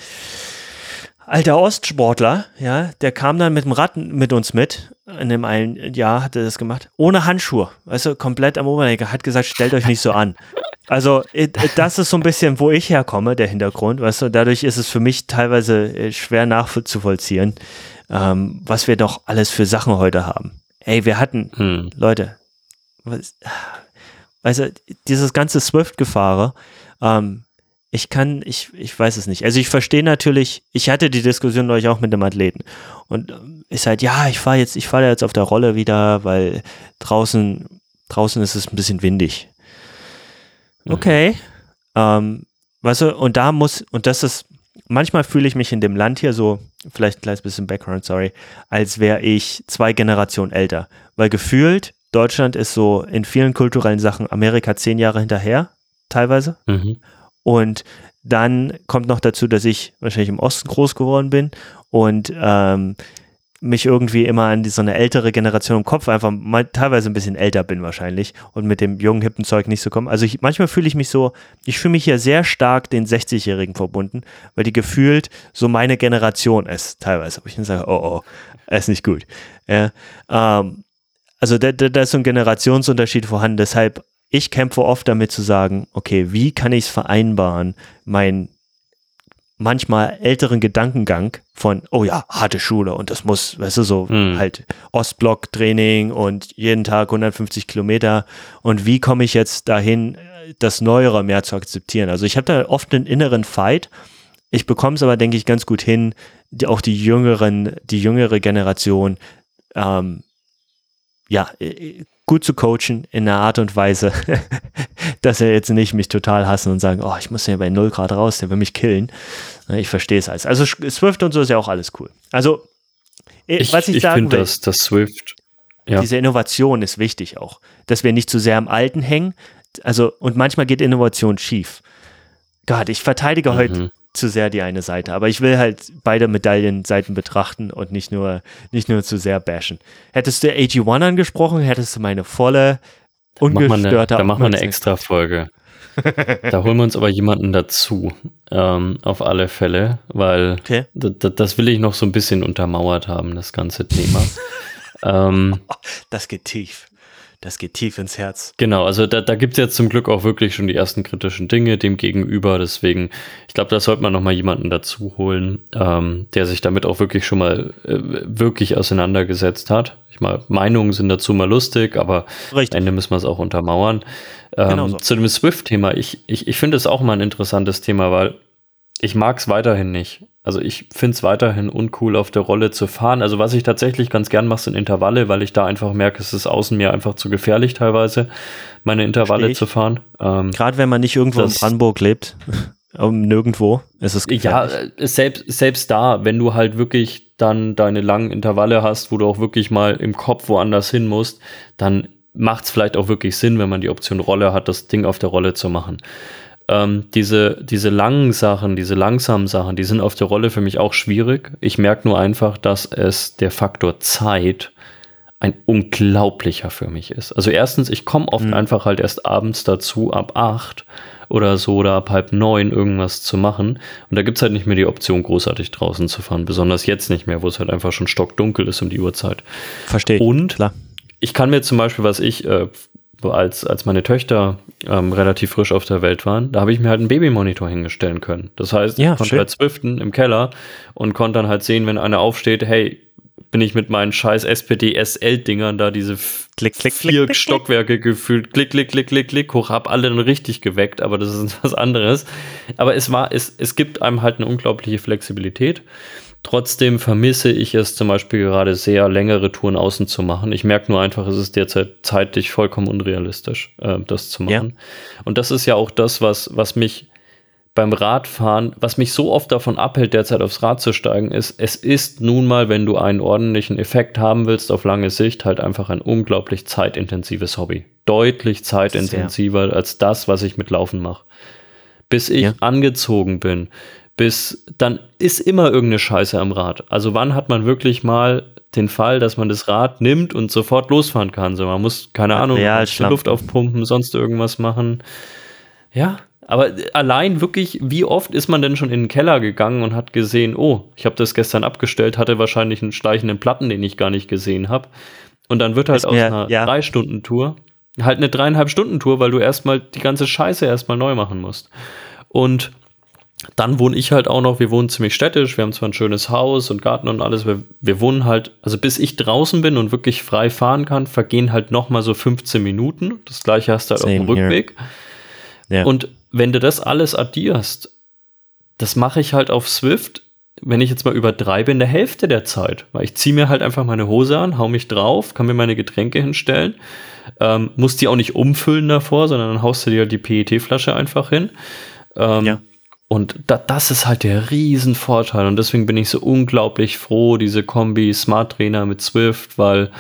alter Ostsportler, ja, der kam dann mit dem Rad mit uns mit. In dem einen Jahr hat er das gemacht. Ohne Handschuhe. Weißt du, komplett am Oberlenker. Hat gesagt, stellt euch nicht so an. <laughs> Also, das ist so ein bisschen, wo ich herkomme, der Hintergrund. Weißt du, dadurch ist es für mich teilweise äh, schwer nachzuvollziehen, ähm, was wir doch alles für Sachen heute haben. Ey, wir hatten, hm. Leute, was, weißt du, dieses ganze Swift-Gefahre, ähm, ich kann, ich, ich weiß es nicht. Also ich verstehe natürlich, ich hatte die Diskussion neulich auch mit einem Athleten und ist ähm, halt, ja, ich fahre jetzt, ich fahre jetzt auf der Rolle wieder, weil draußen, draußen ist es ein bisschen windig. Mhm. Okay. Mhm. Ähm, weißt du, und da muss, und das ist, manchmal fühle ich mich in dem Land hier so, vielleicht ein kleines bisschen Background, sorry, als wäre ich zwei Generationen älter. Weil gefühlt, Deutschland ist so in vielen kulturellen Sachen Amerika zehn Jahre hinterher, teilweise. Mhm. Und dann kommt noch dazu, dass ich wahrscheinlich im Osten groß geworden bin und ähm, mich irgendwie immer an die, so eine ältere Generation im Kopf einfach mal teilweise ein bisschen älter bin wahrscheinlich und mit dem jungen hippen Zeug nicht so kommen. Also ich, manchmal fühle ich mich so, ich fühle mich hier sehr stark den 60-Jährigen verbunden, weil die gefühlt so meine Generation ist teilweise. Wo ich sage, oh oh, ist nicht gut. Ja, ähm, also da, da, da ist so ein Generationsunterschied vorhanden. Deshalb ich kämpfe oft damit zu sagen, okay, wie kann ich es vereinbaren, meinen manchmal älteren Gedankengang von, oh ja, harte Schule und das muss, weißt du, so mhm. halt Ostblock-Training und jeden Tag 150 Kilometer und wie komme ich jetzt dahin, das Neuere mehr zu akzeptieren? Also ich habe da oft einen inneren Fight. Ich bekomme es aber, denke ich, ganz gut hin, die, auch die jüngeren, die jüngere Generation, ähm, ja, gut zu coachen in einer Art und Weise, <laughs> dass er jetzt nicht mich total hassen und sagen, oh, ich muss ja bei 0 Grad raus, der will mich killen. Ich verstehe es alles. Also Swift und so ist ja auch alles cool. Also, ich, was ich, ich sagen will, dass das Swift, ja. diese Innovation ist wichtig auch, dass wir nicht zu sehr am Alten hängen. Also, und manchmal geht Innovation schief. Gott, ich verteidige mhm. heute zu sehr die eine Seite, aber ich will halt beide Medaillenseiten betrachten und nicht nur, nicht nur zu sehr bashen. Hättest du AG1 angesprochen, hättest du meine volle, ungestörte Da machen wir eine extra Folge. <laughs> da holen wir uns aber jemanden dazu, ähm, auf alle Fälle, weil okay. das will ich noch so ein bisschen untermauert haben, das ganze Thema. <laughs> ähm, das geht tief. Das geht tief ins Herz. Genau, also da, da gibt es jetzt zum Glück auch wirklich schon die ersten kritischen Dinge dem gegenüber. Deswegen, ich glaube, da sollte man nochmal jemanden dazu holen, ähm, der sich damit auch wirklich schon mal äh, wirklich auseinandergesetzt hat. Ich meine, Meinungen sind dazu mal lustig, aber Richtig. am Ende müssen wir es auch untermauern. Ähm, genau so. Zu dem Swift-Thema, ich, ich, ich finde es auch mal ein interessantes Thema, weil ich mag es weiterhin nicht. Also ich finde es weiterhin uncool, auf der Rolle zu fahren. Also was ich tatsächlich ganz gern mache, sind Intervalle, weil ich da einfach merke, es ist außen mir einfach zu gefährlich teilweise, meine Intervalle zu fahren. Ähm, Gerade wenn man nicht irgendwo in Brandenburg lebt, <laughs> um, nirgendwo, ist es gefährlich. Ja, äh, selbst, selbst da, wenn du halt wirklich dann deine langen Intervalle hast, wo du auch wirklich mal im Kopf woanders hin musst, dann macht es vielleicht auch wirklich Sinn, wenn man die Option Rolle hat, das Ding auf der Rolle zu machen ähm, diese, diese langen Sachen, diese langsamen Sachen, die sind auf der Rolle für mich auch schwierig. Ich merke nur einfach, dass es der Faktor Zeit ein unglaublicher für mich ist. Also erstens, ich komme oft mhm. einfach halt erst abends dazu, ab acht oder so oder ab halb neun irgendwas zu machen. Und da gibt es halt nicht mehr die Option, großartig draußen zu fahren. Besonders jetzt nicht mehr, wo es halt einfach schon stockdunkel ist um die Uhrzeit. Verstehe. Und Klar. ich kann mir zum Beispiel, was ich äh, als, als meine Töchter ähm, relativ frisch auf der Welt waren, da habe ich mir halt einen Babymonitor hinstellen können. Das heißt, ja, ich konnte schön. halt zwiften im Keller und konnte dann halt sehen, wenn einer aufsteht, hey, bin ich mit meinen scheiß SPD-SL-Dingern da diese klick, klick, vier klick, Stockwerke gefühlt, klick, klick, klick, klick, klick, hoch, hab alle dann richtig geweckt, aber das ist <laughs> was anderes. Aber es war, es, es gibt einem halt eine unglaubliche Flexibilität. Trotzdem vermisse ich es zum Beispiel gerade sehr, längere Touren außen zu machen. Ich merke nur einfach, es ist derzeit zeitlich vollkommen unrealistisch, äh, das zu machen. Ja. Und das ist ja auch das, was, was mich beim Radfahren, was mich so oft davon abhält, derzeit aufs Rad zu steigen, ist, es ist nun mal, wenn du einen ordentlichen Effekt haben willst auf lange Sicht, halt einfach ein unglaublich zeitintensives Hobby. Deutlich zeitintensiver Sehr. als das, was ich mit Laufen mache. Bis ich ja. angezogen bin, bis dann ist immer irgendeine Scheiße am Rad. Also wann hat man wirklich mal den Fall, dass man das Rad nimmt und sofort losfahren kann? So, man muss, keine Ahnung, Luft aufpumpen, sonst irgendwas machen. Ja, aber allein wirklich, wie oft ist man denn schon in den Keller gegangen und hat gesehen, oh, ich habe das gestern abgestellt, hatte wahrscheinlich einen schleichenden Platten, den ich gar nicht gesehen habe. Und dann wird halt aus einer ja. Drei-Stunden-Tour halt eine dreieinhalb Stunden Tour, weil du erstmal die ganze Scheiße erstmal neu machen musst. Und dann wohne ich halt auch noch, wir wohnen ziemlich städtisch, wir haben zwar ein schönes Haus und Garten und alles, wir, wir wohnen halt, also bis ich draußen bin und wirklich frei fahren kann, vergehen halt noch mal so 15 Minuten. Das gleiche hast du halt Same auf dem Rückweg. Yeah. Und wenn du das alles addierst, das mache ich halt auf Swift, wenn ich jetzt mal übertreibe, in der Hälfte der Zeit. Weil ich ziehe mir halt einfach meine Hose an, hau mich drauf, kann mir meine Getränke hinstellen, ähm, muss die auch nicht umfüllen davor, sondern dann haust du dir halt die PET-Flasche einfach hin. Ähm, ja. Und da, das ist halt der Riesenvorteil. Und deswegen bin ich so unglaublich froh, diese Kombi Smart Trainer mit Swift, weil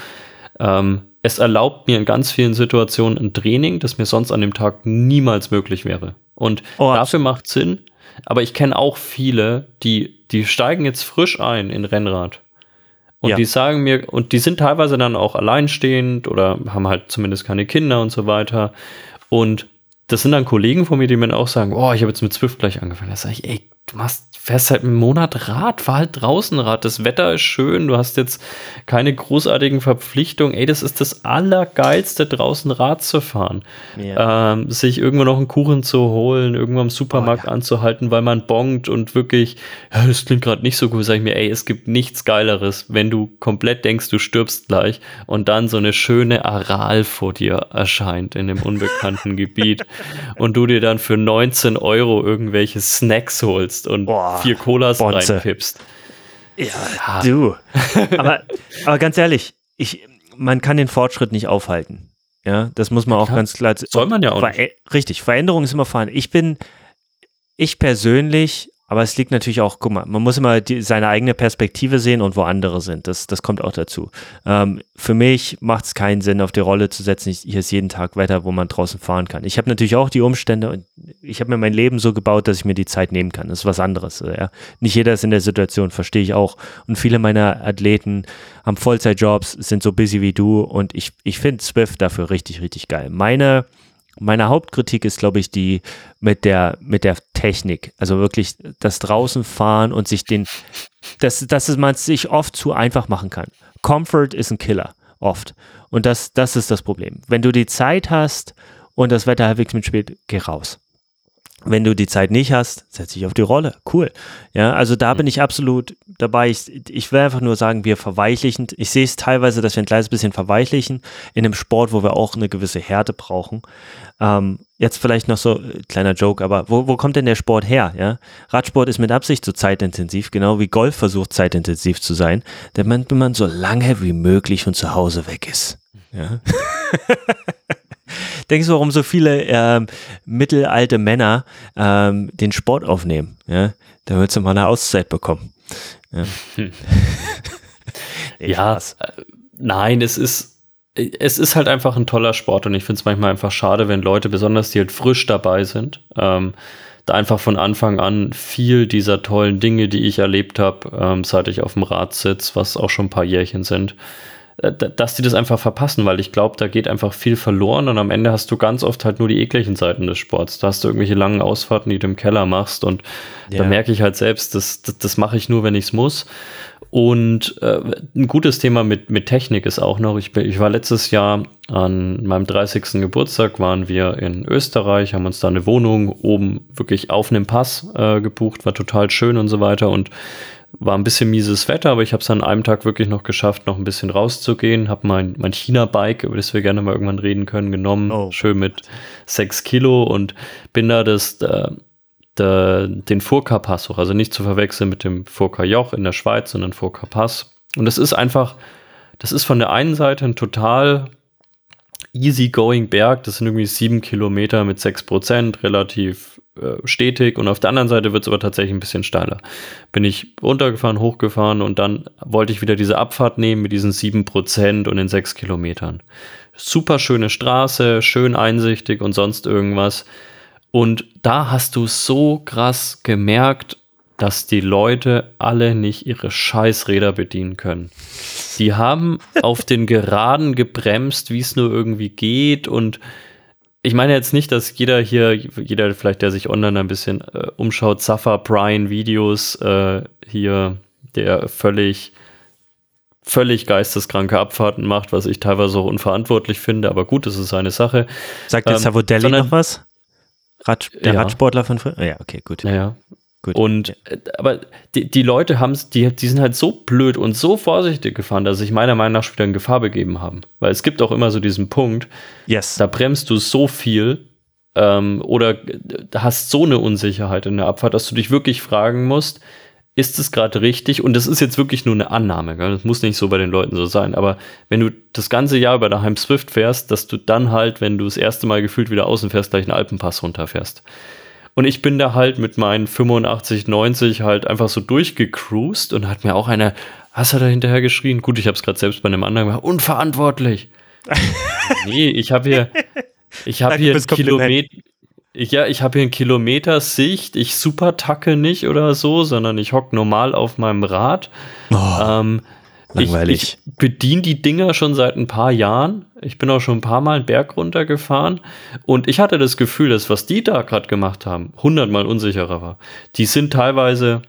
ähm, es erlaubt mir in ganz vielen Situationen ein Training, das mir sonst an dem Tag niemals möglich wäre. Und oh, dafür macht Sinn. Aber ich kenne auch viele, die, die steigen jetzt frisch ein in Rennrad. Und ja. die sagen mir, und die sind teilweise dann auch alleinstehend oder haben halt zumindest keine Kinder und so weiter. Und das sind dann Kollegen von mir, die mir auch sagen, oh, ich habe jetzt mit Swift gleich angefangen. Da sage ich, ey, du machst, fährst halt einen Monat Rad, fahr halt draußen Rad. Das Wetter ist schön, du hast jetzt keine großartigen Verpflichtungen. Ey, das ist das Allergeilste, draußen Rad zu fahren. Ja. Ähm, sich irgendwo noch einen Kuchen zu holen, irgendwo im Supermarkt oh, ja. anzuhalten, weil man bongt und wirklich, ja, das klingt gerade nicht so gut, sag ich mir, ey, es gibt nichts Geileres, wenn du komplett denkst, du stirbst gleich und dann so eine schöne Aral vor dir erscheint in dem unbekannten <laughs> Gebiet und du dir dann für 19 Euro irgendwelche Snacks holst und Boah, vier Colas Bonze. reinpippst. Ja, du. <laughs> aber, aber ganz ehrlich, ich, man kann den Fortschritt nicht aufhalten. Ja, das muss man auch Klar. ganz klar. Soll man ja auch. Ver nicht. Richtig, Veränderung ist immer vorhanden. Ich bin, ich persönlich Aber es liegt natürlich auch, guck mal, man muss immer die, seine eigene Perspektive sehen und wo andere sind. Das, das kommt auch dazu. Ähm, für mich macht es keinen Sinn, auf die Rolle zu setzen. Ich, hier ist jeden Tag Wetter, wo man draußen fahren kann. Ich habe natürlich auch die Umstände und ich habe mir mein Leben so gebaut, dass ich mir die Zeit nehmen kann. Das ist was anderes. Ja. Nicht jeder ist in der Situation, verstehe ich auch. Und viele meiner Athleten haben Vollzeitjobs, sind so busy wie du und ich, ich finde Swift dafür richtig, richtig geil. Meine meine Hauptkritik ist, glaube ich, die mit der, mit der Technik. Also wirklich das draußen fahren und sich den, dass, dass man es sich oft zu einfach machen kann. Comfort ist ein Killer, oft. Und das, das ist das Problem. Wenn du die Zeit hast und das Wetter halbwegs mitspielt, geh raus. Wenn du die Zeit nicht hast, setz dich auf die Rolle. Cool. Ja, also da bin ich absolut dabei. Ich, ich will einfach nur sagen, wir verweichlichen. Ich sehe es teilweise, dass wir ein kleines bisschen verweichlichen in einem Sport, wo wir auch eine gewisse Härte brauchen. Ähm, jetzt vielleicht noch so äh, kleiner Joke, aber wo, wo kommt denn der Sport her? Ja? Radsport ist mit Absicht so zeitintensiv, genau wie Golf versucht zeitintensiv zu sein, damit man so lange wie möglich von zu Hause weg ist. Ja? <laughs> Denkst du, warum so viele ähm, mittelalte Männer ähm, den Sport aufnehmen? Ja? Damit sie mal eine Auszeit bekommen. Ja, <laughs> hm. ja äh, nein, es ist es ist halt einfach ein toller Sport und ich finde es manchmal einfach schade, wenn Leute, besonders die halt frisch dabei sind, ähm, da einfach von Anfang an viel dieser tollen Dinge, die ich erlebt habe, ähm, seit ich auf dem Rad sitze, was auch schon ein paar Jährchen sind, dass die das einfach verpassen, weil ich glaube, da geht einfach viel verloren und am Ende hast du ganz oft halt nur die ekligen Seiten des Sports. Da hast du irgendwelche langen Ausfahrten, die du im Keller machst und ja. da merke ich halt selbst, das, das, das mache ich nur, wenn ich es muss. Und äh, ein gutes Thema mit, mit Technik ist auch noch, ich, ich war letztes Jahr an meinem 30. Geburtstag, waren wir in Österreich, haben uns da eine Wohnung oben wirklich auf einem Pass äh, gebucht, war total schön und so weiter. Und war ein bisschen mieses Wetter, aber ich habe es an einem Tag wirklich noch geschafft, noch ein bisschen rauszugehen. Habe mein, mein China-Bike, über das wir gerne mal irgendwann reden können, genommen. Oh. Schön mit sechs Kilo und bin da das, äh, der, den Furka-Pass hoch. Also nicht zu verwechseln mit dem Furka-Joch in der Schweiz, sondern Furka-Pass. Und das ist einfach, das ist von der einen Seite ein total easy-going Berg. Das sind irgendwie sieben Kilometer mit sechs Prozent, relativ äh, stetig und auf der anderen Seite wird es aber tatsächlich ein bisschen steiler. Bin ich runtergefahren, hochgefahren und dann wollte ich wieder diese Abfahrt nehmen mit diesen 7% und den 6 Kilometern. Super schöne Straße, schön einsichtig und sonst irgendwas. Und da hast du so krass gemerkt, dass die Leute alle nicht ihre Scheißräder bedienen können. Die haben auf den Geraden gebremst, wie es nur irgendwie geht und ich meine jetzt nicht, dass jeder hier, jeder vielleicht, der sich online ein bisschen äh, umschaut, Safa Brian Videos äh, hier, der völlig, völlig geisteskranke Abfahrten macht, was ich teilweise auch unverantwortlich finde, aber gut, das ist seine Sache. Sagt der ähm, Savodelli noch was? Rad, der ja. Radsportler von früher? Ja, okay, gut. Ja, Gut. Und äh, aber die, die Leute haben es, die, die sind halt so blöd und so vorsichtig gefahren, dass sich meiner Meinung nach schon wieder in Gefahr begeben haben. Weil es gibt auch immer so diesen Punkt, yes. da bremst du so viel ähm, oder hast so eine Unsicherheit in der Abfahrt, dass du dich wirklich fragen musst, ist es gerade richtig? Und das ist jetzt wirklich nur eine Annahme, gell? das muss nicht so bei den Leuten so sein, aber wenn du das ganze Jahr über daheim Swift fährst, dass du dann halt, wenn du das erste Mal gefühlt wieder außen fährst, gleich einen Alpenpass runterfährst. Und ich bin da halt mit meinen 85, 90 halt einfach so durchgecruised und hat mir auch einer, hast du da hinterher geschrien? Gut, ich habe es gerade selbst bei einem anderen gemacht. Unverantwortlich. <laughs> nee, ich habe hier, ich habe hier Kilometer. Ich, ja, ich habe hier einen Kilometer Sicht. Ich super tacke nicht oder so, sondern ich hocke normal auf meinem Rad. Oh. Ähm, Langweilig. Ich, ich bediene die Dinger schon seit ein paar Jahren. Ich bin auch schon ein paar Mal einen Berg runtergefahren. Und ich hatte das Gefühl, dass was die da gerade gemacht haben, hundertmal unsicherer war. Die sind teilweise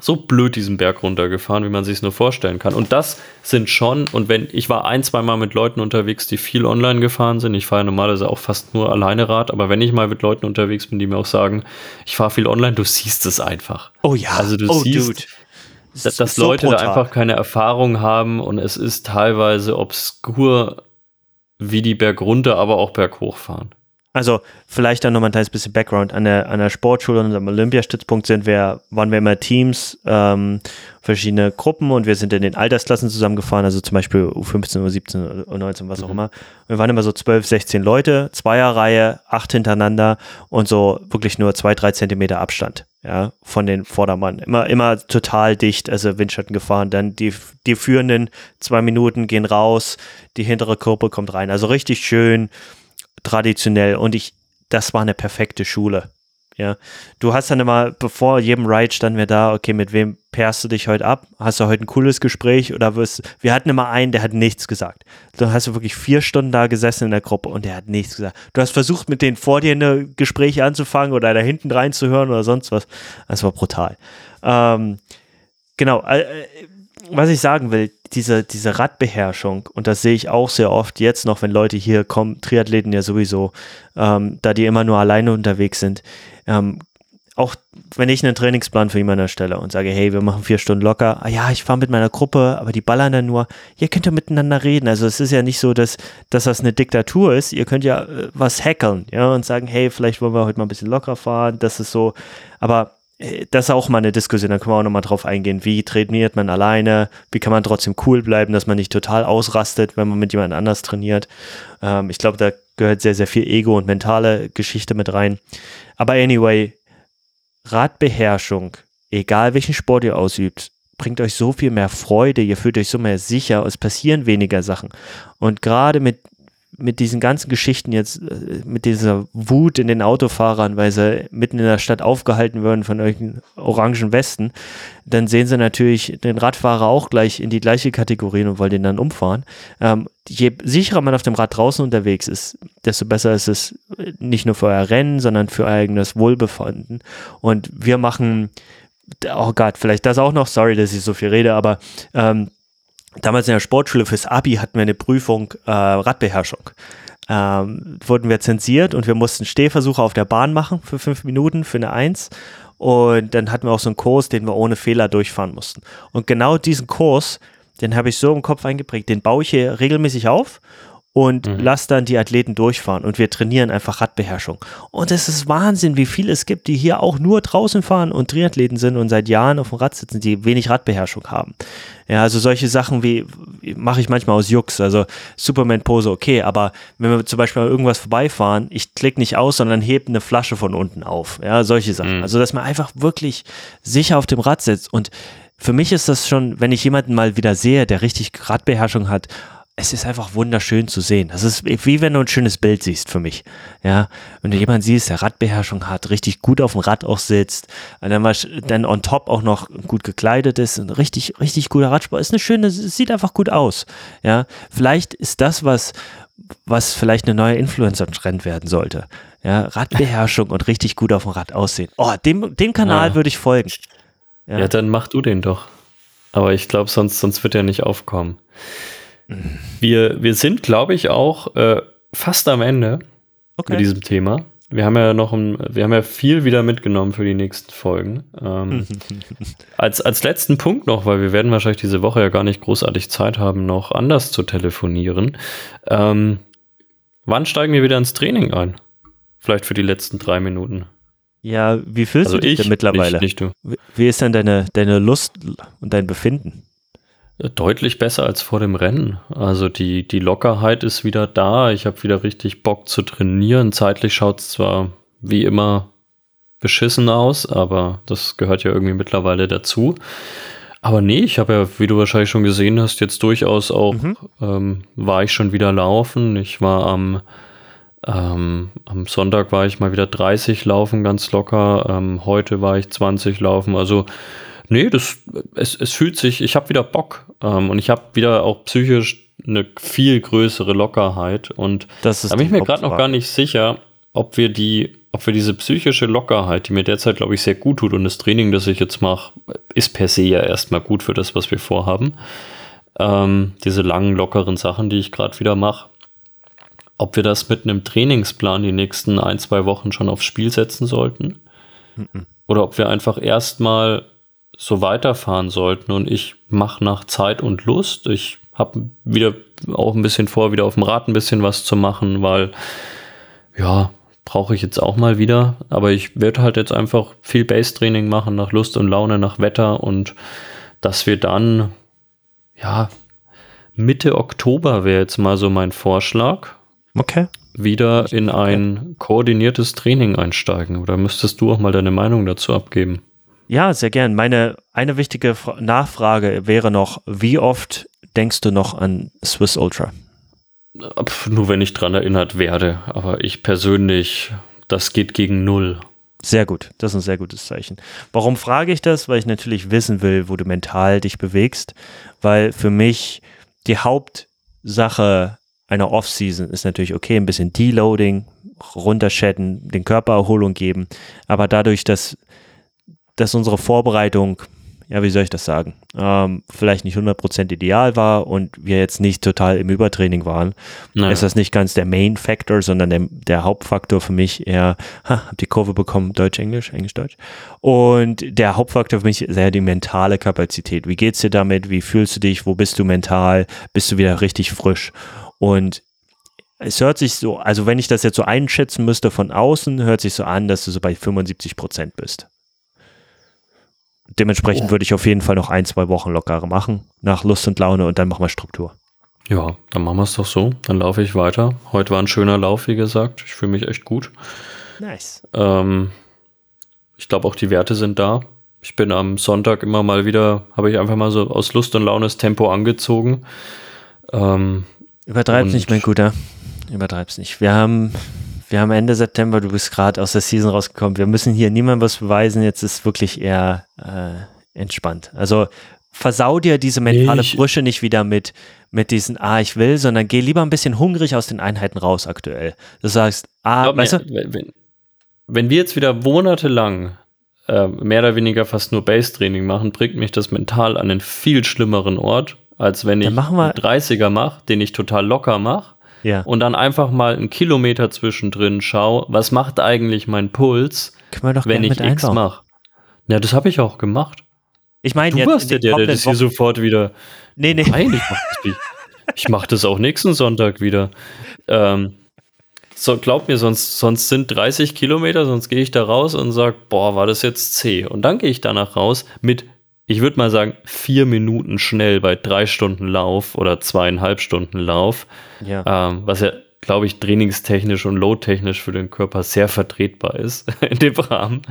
so blöd diesen Berg runtergefahren, wie man sich es nur vorstellen kann. Und das sind schon, und wenn, ich war ein, zwei Mal mit Leuten unterwegs, die viel online gefahren sind. Ich fahre ja normalerweise auch fast nur alleine Rad, aber wenn ich mal mit Leuten unterwegs bin, die mir auch sagen, ich fahre viel online, du siehst es einfach. Oh ja. Also du oh, siehst, Dude dass, so Leute brutal. da einfach keine Erfahrung haben und es ist teilweise obskur, wie die bergunter, aber auch berghoch fahren. Also vielleicht dann nochmal ein kleines bisschen Background. An der, an der Sportschule, unserem Olympiastützpunkt sind wir, waren wir immer Teams, ähm, verschiedene Gruppen und wir sind in den Altersklassen zusammengefahren, also zum Beispiel U15, U17, U19, was auch mhm. immer. Wir waren immer so 12, 16 Leute, Zweierreihe, acht hintereinander und so wirklich nur zwei, drei Zentimeter Abstand, ja, von den Vordermann. Immer, immer total dicht, also Windschatten gefahren. Dann die, die führenden zwei Minuten gehen raus, die hintere Gruppe kommt rein. Also richtig schön traditionell und ich, das war eine perfekte Schule. Ja, du hast dann immer, bevor jedem Ride standen wir da, okay, mit wem pärst du dich heute ab? Hast du heute ein cooles Gespräch oder wirst, wir hatten immer einen, der hat nichts gesagt. Du hast wirklich vier Stunden da gesessen in der Gruppe und der hat nichts gesagt. Du hast versucht, mit denen vor dir eine Gespräche anzufangen oder da hinten reinzuhören oder sonst was. Das war brutal. Ähm, genau, äh, was ich sagen will, diese, diese Radbeherrschung, und das sehe ich auch sehr oft jetzt noch, wenn Leute hier kommen, Triathleten ja sowieso, ähm, da die immer nur alleine unterwegs sind, ähm, auch wenn ich einen Trainingsplan für jemanden erstelle und sage, hey, wir machen vier Stunden locker, ah ja, ich fahre mit meiner Gruppe, aber die ballern dann nur, ihr könnt ja miteinander reden. Also es ist ja nicht so, dass, dass das eine Diktatur ist. Ihr könnt ja äh, was hackeln, ja, und sagen, hey, vielleicht wollen wir heute mal ein bisschen locker fahren. Das ist so, aber das ist auch mal eine Diskussion, da können wir auch nochmal drauf eingehen. Wie trainiert man alleine? Wie kann man trotzdem cool bleiben, dass man nicht total ausrastet, wenn man mit jemand anders trainiert? Ähm, ich glaube, da gehört sehr, sehr viel Ego und mentale Geschichte mit rein. Aber anyway, Radbeherrschung, egal welchen Sport ihr ausübt, bringt euch so viel mehr Freude, ihr fühlt euch so mehr sicher, es passieren weniger Sachen. Und gerade mit mit diesen ganzen Geschichten jetzt, äh, mit dieser Wut in den Autofahrern, weil sie mitten in der Stadt aufgehalten würden von irgendwelchen orangen Westen, dann sehen sie natürlich den Radfahrer auch gleich in die gleiche Kategorie und wollen den dann umfahren. Ähm, je sicherer man auf dem Rad draußen unterwegs ist, desto besser ist es nicht nur für euer Rennen, sondern für euer eigenes Wohlbefinden. Und wir machen, oh Gott, vielleicht das auch noch, sorry, dass ich so viel rede, aber ähm, damals in der Sportschule fürs Abi hatten wir eine Prüfung äh, Radbeherrschung. Ähm, wurden wir zensiert und wir mussten Stehversuche auf der Bahn machen für fünf Minuten für eine Eins. Und dann hatten wir auch so einen Kurs, den wir ohne Fehler durchfahren mussten. Und genau diesen Kurs, den habe ich so im Kopf eingeprägt. Den baue ich hier regelmäßig auf und mhm. lass dann die Athleten durchfahren und wir trainieren einfach Radbeherrschung. Und es ist Wahnsinn, wie viele es gibt, die hier auch nur draußen fahren und Triathleten sind und seit Jahren auf dem Rad sitzen, die wenig Radbeherrschung haben. Ja, also solche Sachen wie mache ich manchmal aus Jux, also Superman-Pose, okay, aber wenn wir zum Beispiel mal irgendwas vorbeifahren, ich klicke nicht aus, sondern hebe eine Flasche von unten auf. Ja, solche Sachen. Mhm. Also, dass man einfach wirklich sicher auf dem Rad sitzt und für mich ist das schon, wenn ich jemanden mal wieder sehe, der richtig Radbeherrschung hat es ist einfach wunderschön zu sehen. Das ist wie wenn du ein schönes Bild siehst für mich. Ja, wenn du jemanden siehst, der Radbeherrschung hat, richtig gut auf dem Rad auch sitzt, und dann, dann on top auch noch gut gekleidet ist, ein richtig, richtig guter Radsport, ist eine schöne, es sieht einfach gut aus. Ja, vielleicht ist das was, was vielleicht eine neue Influencer-Trend werden sollte. Ja, Radbeherrschung und richtig gut auf dem Rad aussehen. Oh, dem, dem Kanal ja. würde ich folgen. Ja. ja, dann mach du den doch. Aber ich glaube, sonst, sonst wird er nicht aufkommen. Wir, wir sind, glaube ich, auch äh, fast am Ende okay. mit diesem Thema. Wir haben ja noch ein, wir haben ja viel wieder mitgenommen für die nächsten Folgen. Ähm, <laughs> als, als letzten Punkt noch, weil wir werden wahrscheinlich diese Woche ja gar nicht großartig Zeit haben, noch anders zu telefonieren. Ähm, wann steigen wir wieder ins Training ein? Vielleicht für die letzten drei Minuten. Ja, wie fühlst also du dich ich, denn mittlerweile? Nicht, nicht du. Wie ist denn deine, deine Lust und dein Befinden? Deutlich besser als vor dem Rennen. Also die, die Lockerheit ist wieder da. Ich habe wieder richtig Bock zu trainieren. Zeitlich schaut es zwar wie immer beschissen aus, aber das gehört ja irgendwie mittlerweile dazu. Aber nee, ich habe ja, wie du wahrscheinlich schon gesehen hast, jetzt durchaus auch, mhm. ähm, war ich schon wieder laufen. Ich war am, ähm, am Sonntag war ich mal wieder 30 laufen, ganz locker. Ähm, heute war ich 20 laufen. Also Nee, das, es, es fühlt sich, ich habe wieder Bock ähm, und ich habe wieder auch psychisch eine viel größere Lockerheit und da bin ich mir gerade noch gar nicht sicher, ob wir die, ob wir diese psychische Lockerheit, die mir derzeit, glaube ich, sehr gut tut und das Training, das ich jetzt mache, ist per se ja erstmal gut für das, was wir vorhaben. Ähm, diese langen, lockeren Sachen, die ich gerade wieder mache. Ob wir das mit einem Trainingsplan die nächsten ein, zwei Wochen schon aufs Spiel setzen sollten. Mhm. Oder ob wir einfach erstmal so weiterfahren sollten. Und ich mache nach Zeit und Lust. Ich habe wieder auch ein bisschen vor, wieder auf dem Rad ein bisschen was zu machen, weil ja, brauche ich jetzt auch mal wieder. Aber ich werde halt jetzt einfach viel Base-Training machen, nach Lust und Laune, nach Wetter und dass wir dann, ja, Mitte Oktober wäre jetzt mal so mein Vorschlag. Okay. Wieder in ein koordiniertes Training einsteigen. Oder müsstest du auch mal deine Meinung dazu abgeben? Ja, sehr gern. Meine eine wichtige Nachfrage wäre noch, wie oft denkst du noch an Swiss Ultra? Nur wenn ich dran erinnert werde. Aber ich persönlich, das geht gegen null. Sehr gut, das ist ein sehr gutes Zeichen. Warum frage ich das? Weil ich natürlich wissen will, wo du mental dich bewegst. Weil für mich die Hauptsache einer Off-Season ist natürlich, okay, ein bisschen Deloading, runterschätten, den Körper Erholung geben. Aber dadurch, dass dass unsere Vorbereitung, ja, wie soll ich das sagen, ähm, vielleicht nicht 100% ideal war und wir jetzt nicht total im Übertraining waren, naja. ist das nicht ganz der Main Factor, sondern der, der Hauptfaktor für mich eher, <laughs> ha, hab die Kurve bekommen, Deutsch, Englisch, Englisch, Deutsch. Und der Hauptfaktor für mich ist eher die mentale Kapazität. Wie geht's dir damit? Wie fühlst du dich? Wo bist du mental? Bist du wieder richtig frisch? Und es hört sich so, also wenn ich das jetzt so einschätzen müsste von außen, hört sich so an, dass du so bei 75 Prozent bist. Dementsprechend oh. würde ich auf jeden Fall noch ein, zwei Wochen lockere machen, nach Lust und Laune und dann machen wir Struktur. Ja, dann machen wir es doch so. Dann laufe ich weiter. Heute war ein schöner Lauf, wie gesagt. Ich fühle mich echt gut. Nice. Ähm, ich glaube auch die Werte sind da. Ich bin am Sonntag immer mal wieder, habe ich einfach mal so aus Lust und Laune das Tempo angezogen. Ähm, Übertreib's nicht, mein Guter. Übertreib's nicht. Wir haben wir haben Ende September, du bist gerade aus der Season rausgekommen. Wir müssen hier niemandem was beweisen. Jetzt ist wirklich eher äh, entspannt. Also versau dir diese mentale ich, Frische nicht wieder mit, mit diesen, ah, ich will, sondern geh lieber ein bisschen hungrig aus den Einheiten raus aktuell. Du sagst, ah, weißt mir, du? Wenn, wenn wir jetzt wieder monatelang äh, mehr oder weniger fast nur Base-Training machen, bringt mich das mental an einen viel schlimmeren Ort, als wenn ich einen 30er mache, den ich total locker mache ja. und dann einfach mal einen Kilometer zwischendrin schaue, was macht eigentlich mein Puls, wenn ich X mache. Ja, das habe ich auch gemacht. Ich meine, du warst ja der, der das hier sofort wieder. Nee, nee. Nein, ich mach das, ich mach das auch nächsten Sonntag wieder. Ähm, so, glaub mir, sonst, sonst sind 30 Kilometer, sonst gehe ich da raus und sage, boah, war das jetzt zäh. Und dann gehe ich danach raus mit ich würde mal sagen, vier Minuten schnell bei drei Stunden Lauf oder zweieinhalb Stunden Lauf. Ja. Ähm, was ja, glaube ich, trainingstechnisch und loadtechnisch für den Körper sehr vertretbar ist <laughs> in dem Rahmen.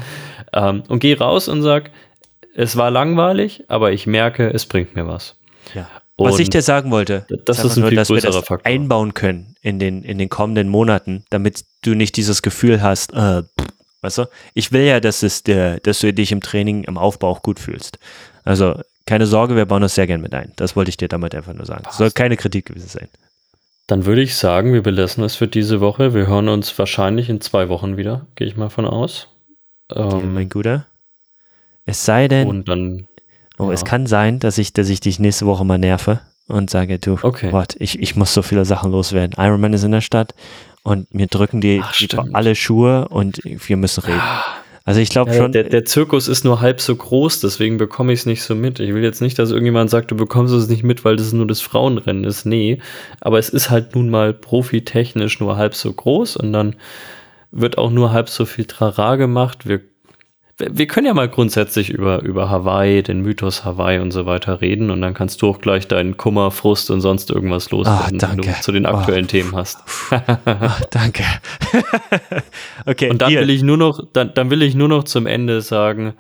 Ähm, und gehe raus und sage, es war langweilig, aber ich merke, es bringt mir was. Ja. was ich dir sagen wollte, das ist ein nur, viel dass wir das Faktor. einbauen können in den, in den kommenden Monaten, damit du nicht dieses Gefühl hast, äh, Weißt du? Ich will ja, dass, es der, dass du dich im Training, im Aufbau auch gut fühlst. Also keine Sorge, wir bauen das sehr gern mit ein. Das wollte ich dir damit einfach nur sagen. Passt. Soll keine Kritik gewesen sein. Dann würde ich sagen, wir belassen es für diese Woche. Wir hören uns wahrscheinlich in zwei Wochen wieder, gehe ich mal von aus. Ähm, mein Guter. Es sei denn. Und dann. Oh, ja. es kann sein, dass ich, dass ich dich nächste Woche mal nerve und sage, du, okay. Gott, ich, ich muss so viele Sachen loswerden. Ironman ist in der Stadt und mir drücken die, Ach, die alle Schuhe und wir müssen reden. Also ich glaube ja, schon. Der, der, Zirkus ist nur halb so groß, deswegen bekomme ich es nicht so mit. Ich will jetzt nicht, dass irgendjemand sagt, du bekommst es nicht mit, weil das nur das Frauenrennen ist. Nee, aber es ist halt nun mal profitechnisch nur halb so groß und dann wird auch nur halb so viel Trara gemacht. Wir wir können ja mal grundsätzlich über, über Hawaii, den Mythos Hawaii und so weiter reden und dann kannst du auch gleich deinen Kummer, Frust und sonst irgendwas loswerden, oh, wenn du zu den aktuellen oh. Themen hast. oh, danke. <laughs> okay. Und dann will ich nur noch, dann, dann will ich nur noch zum Ende sagen,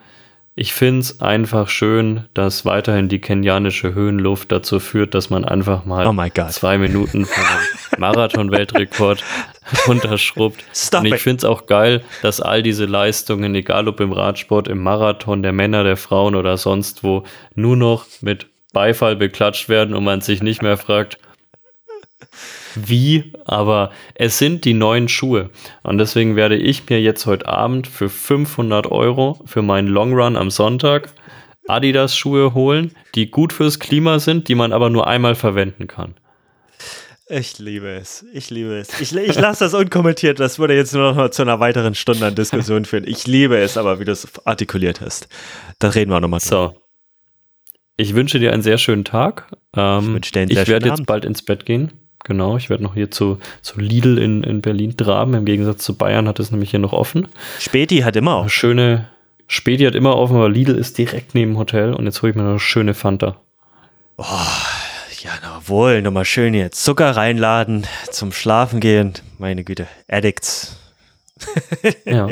ich finde es einfach schön, dass weiterhin die kenianische Höhenluft dazu führt, dass man einfach mal oh zwei Minuten vom <laughs> Marathon-Weltrekord <laughs> runterschrubbt. Stop Und ich finde es auch geil, dass all diese Leistungen, egal ob im Radsport, im Marathon der Männer, der Frauen oder sonst wo, nur noch mit Beifall beklatscht werden und man sich nicht mehr fragt, wie, aber es sind die neuen Schuhe. Und deswegen werde ich mir jetzt heute Abend für 500 Euro für meinen Long Run am Sonntag Adidas Schuhe holen, die gut fürs Klima sind, die man aber nur einmal verwenden kann. Ich liebe es. Ich liebe es. Ich, ich lasse das unkommentiert. Das würde jetzt nur noch mal zu einer weiteren Stunde an Diskussion führen. Ich liebe es aber, wie du es artikuliert hast. Da reden wir nochmal drüber. So. Ich wünsche dir einen sehr schönen Tag. Ähm, ich, ich werde jetzt bald ins Bett gehen. Genau, ich werde noch hier zu, zu Lidl in, in Berlin traben. Im Gegensatz zu Bayern hat es nämlich hier noch offen. Späti hat immer auch. Schöne, Späti hat immer offen, aber Lidl ist direkt neben dem Hotel und jetzt hole ich mir noch eine schöne Fanta. Oh, ja, na wohl, nochmal schön jetzt Zucker reinladen, zum Schlafen gehen. Meine Güte, Addicts. <laughs> ja.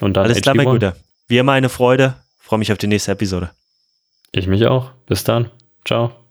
Und dann Alles klar, mein Guter. Wie immer eine Freude. Freue mich auf die nächste Episode. Ich mich auch. Bis dann. Ciao.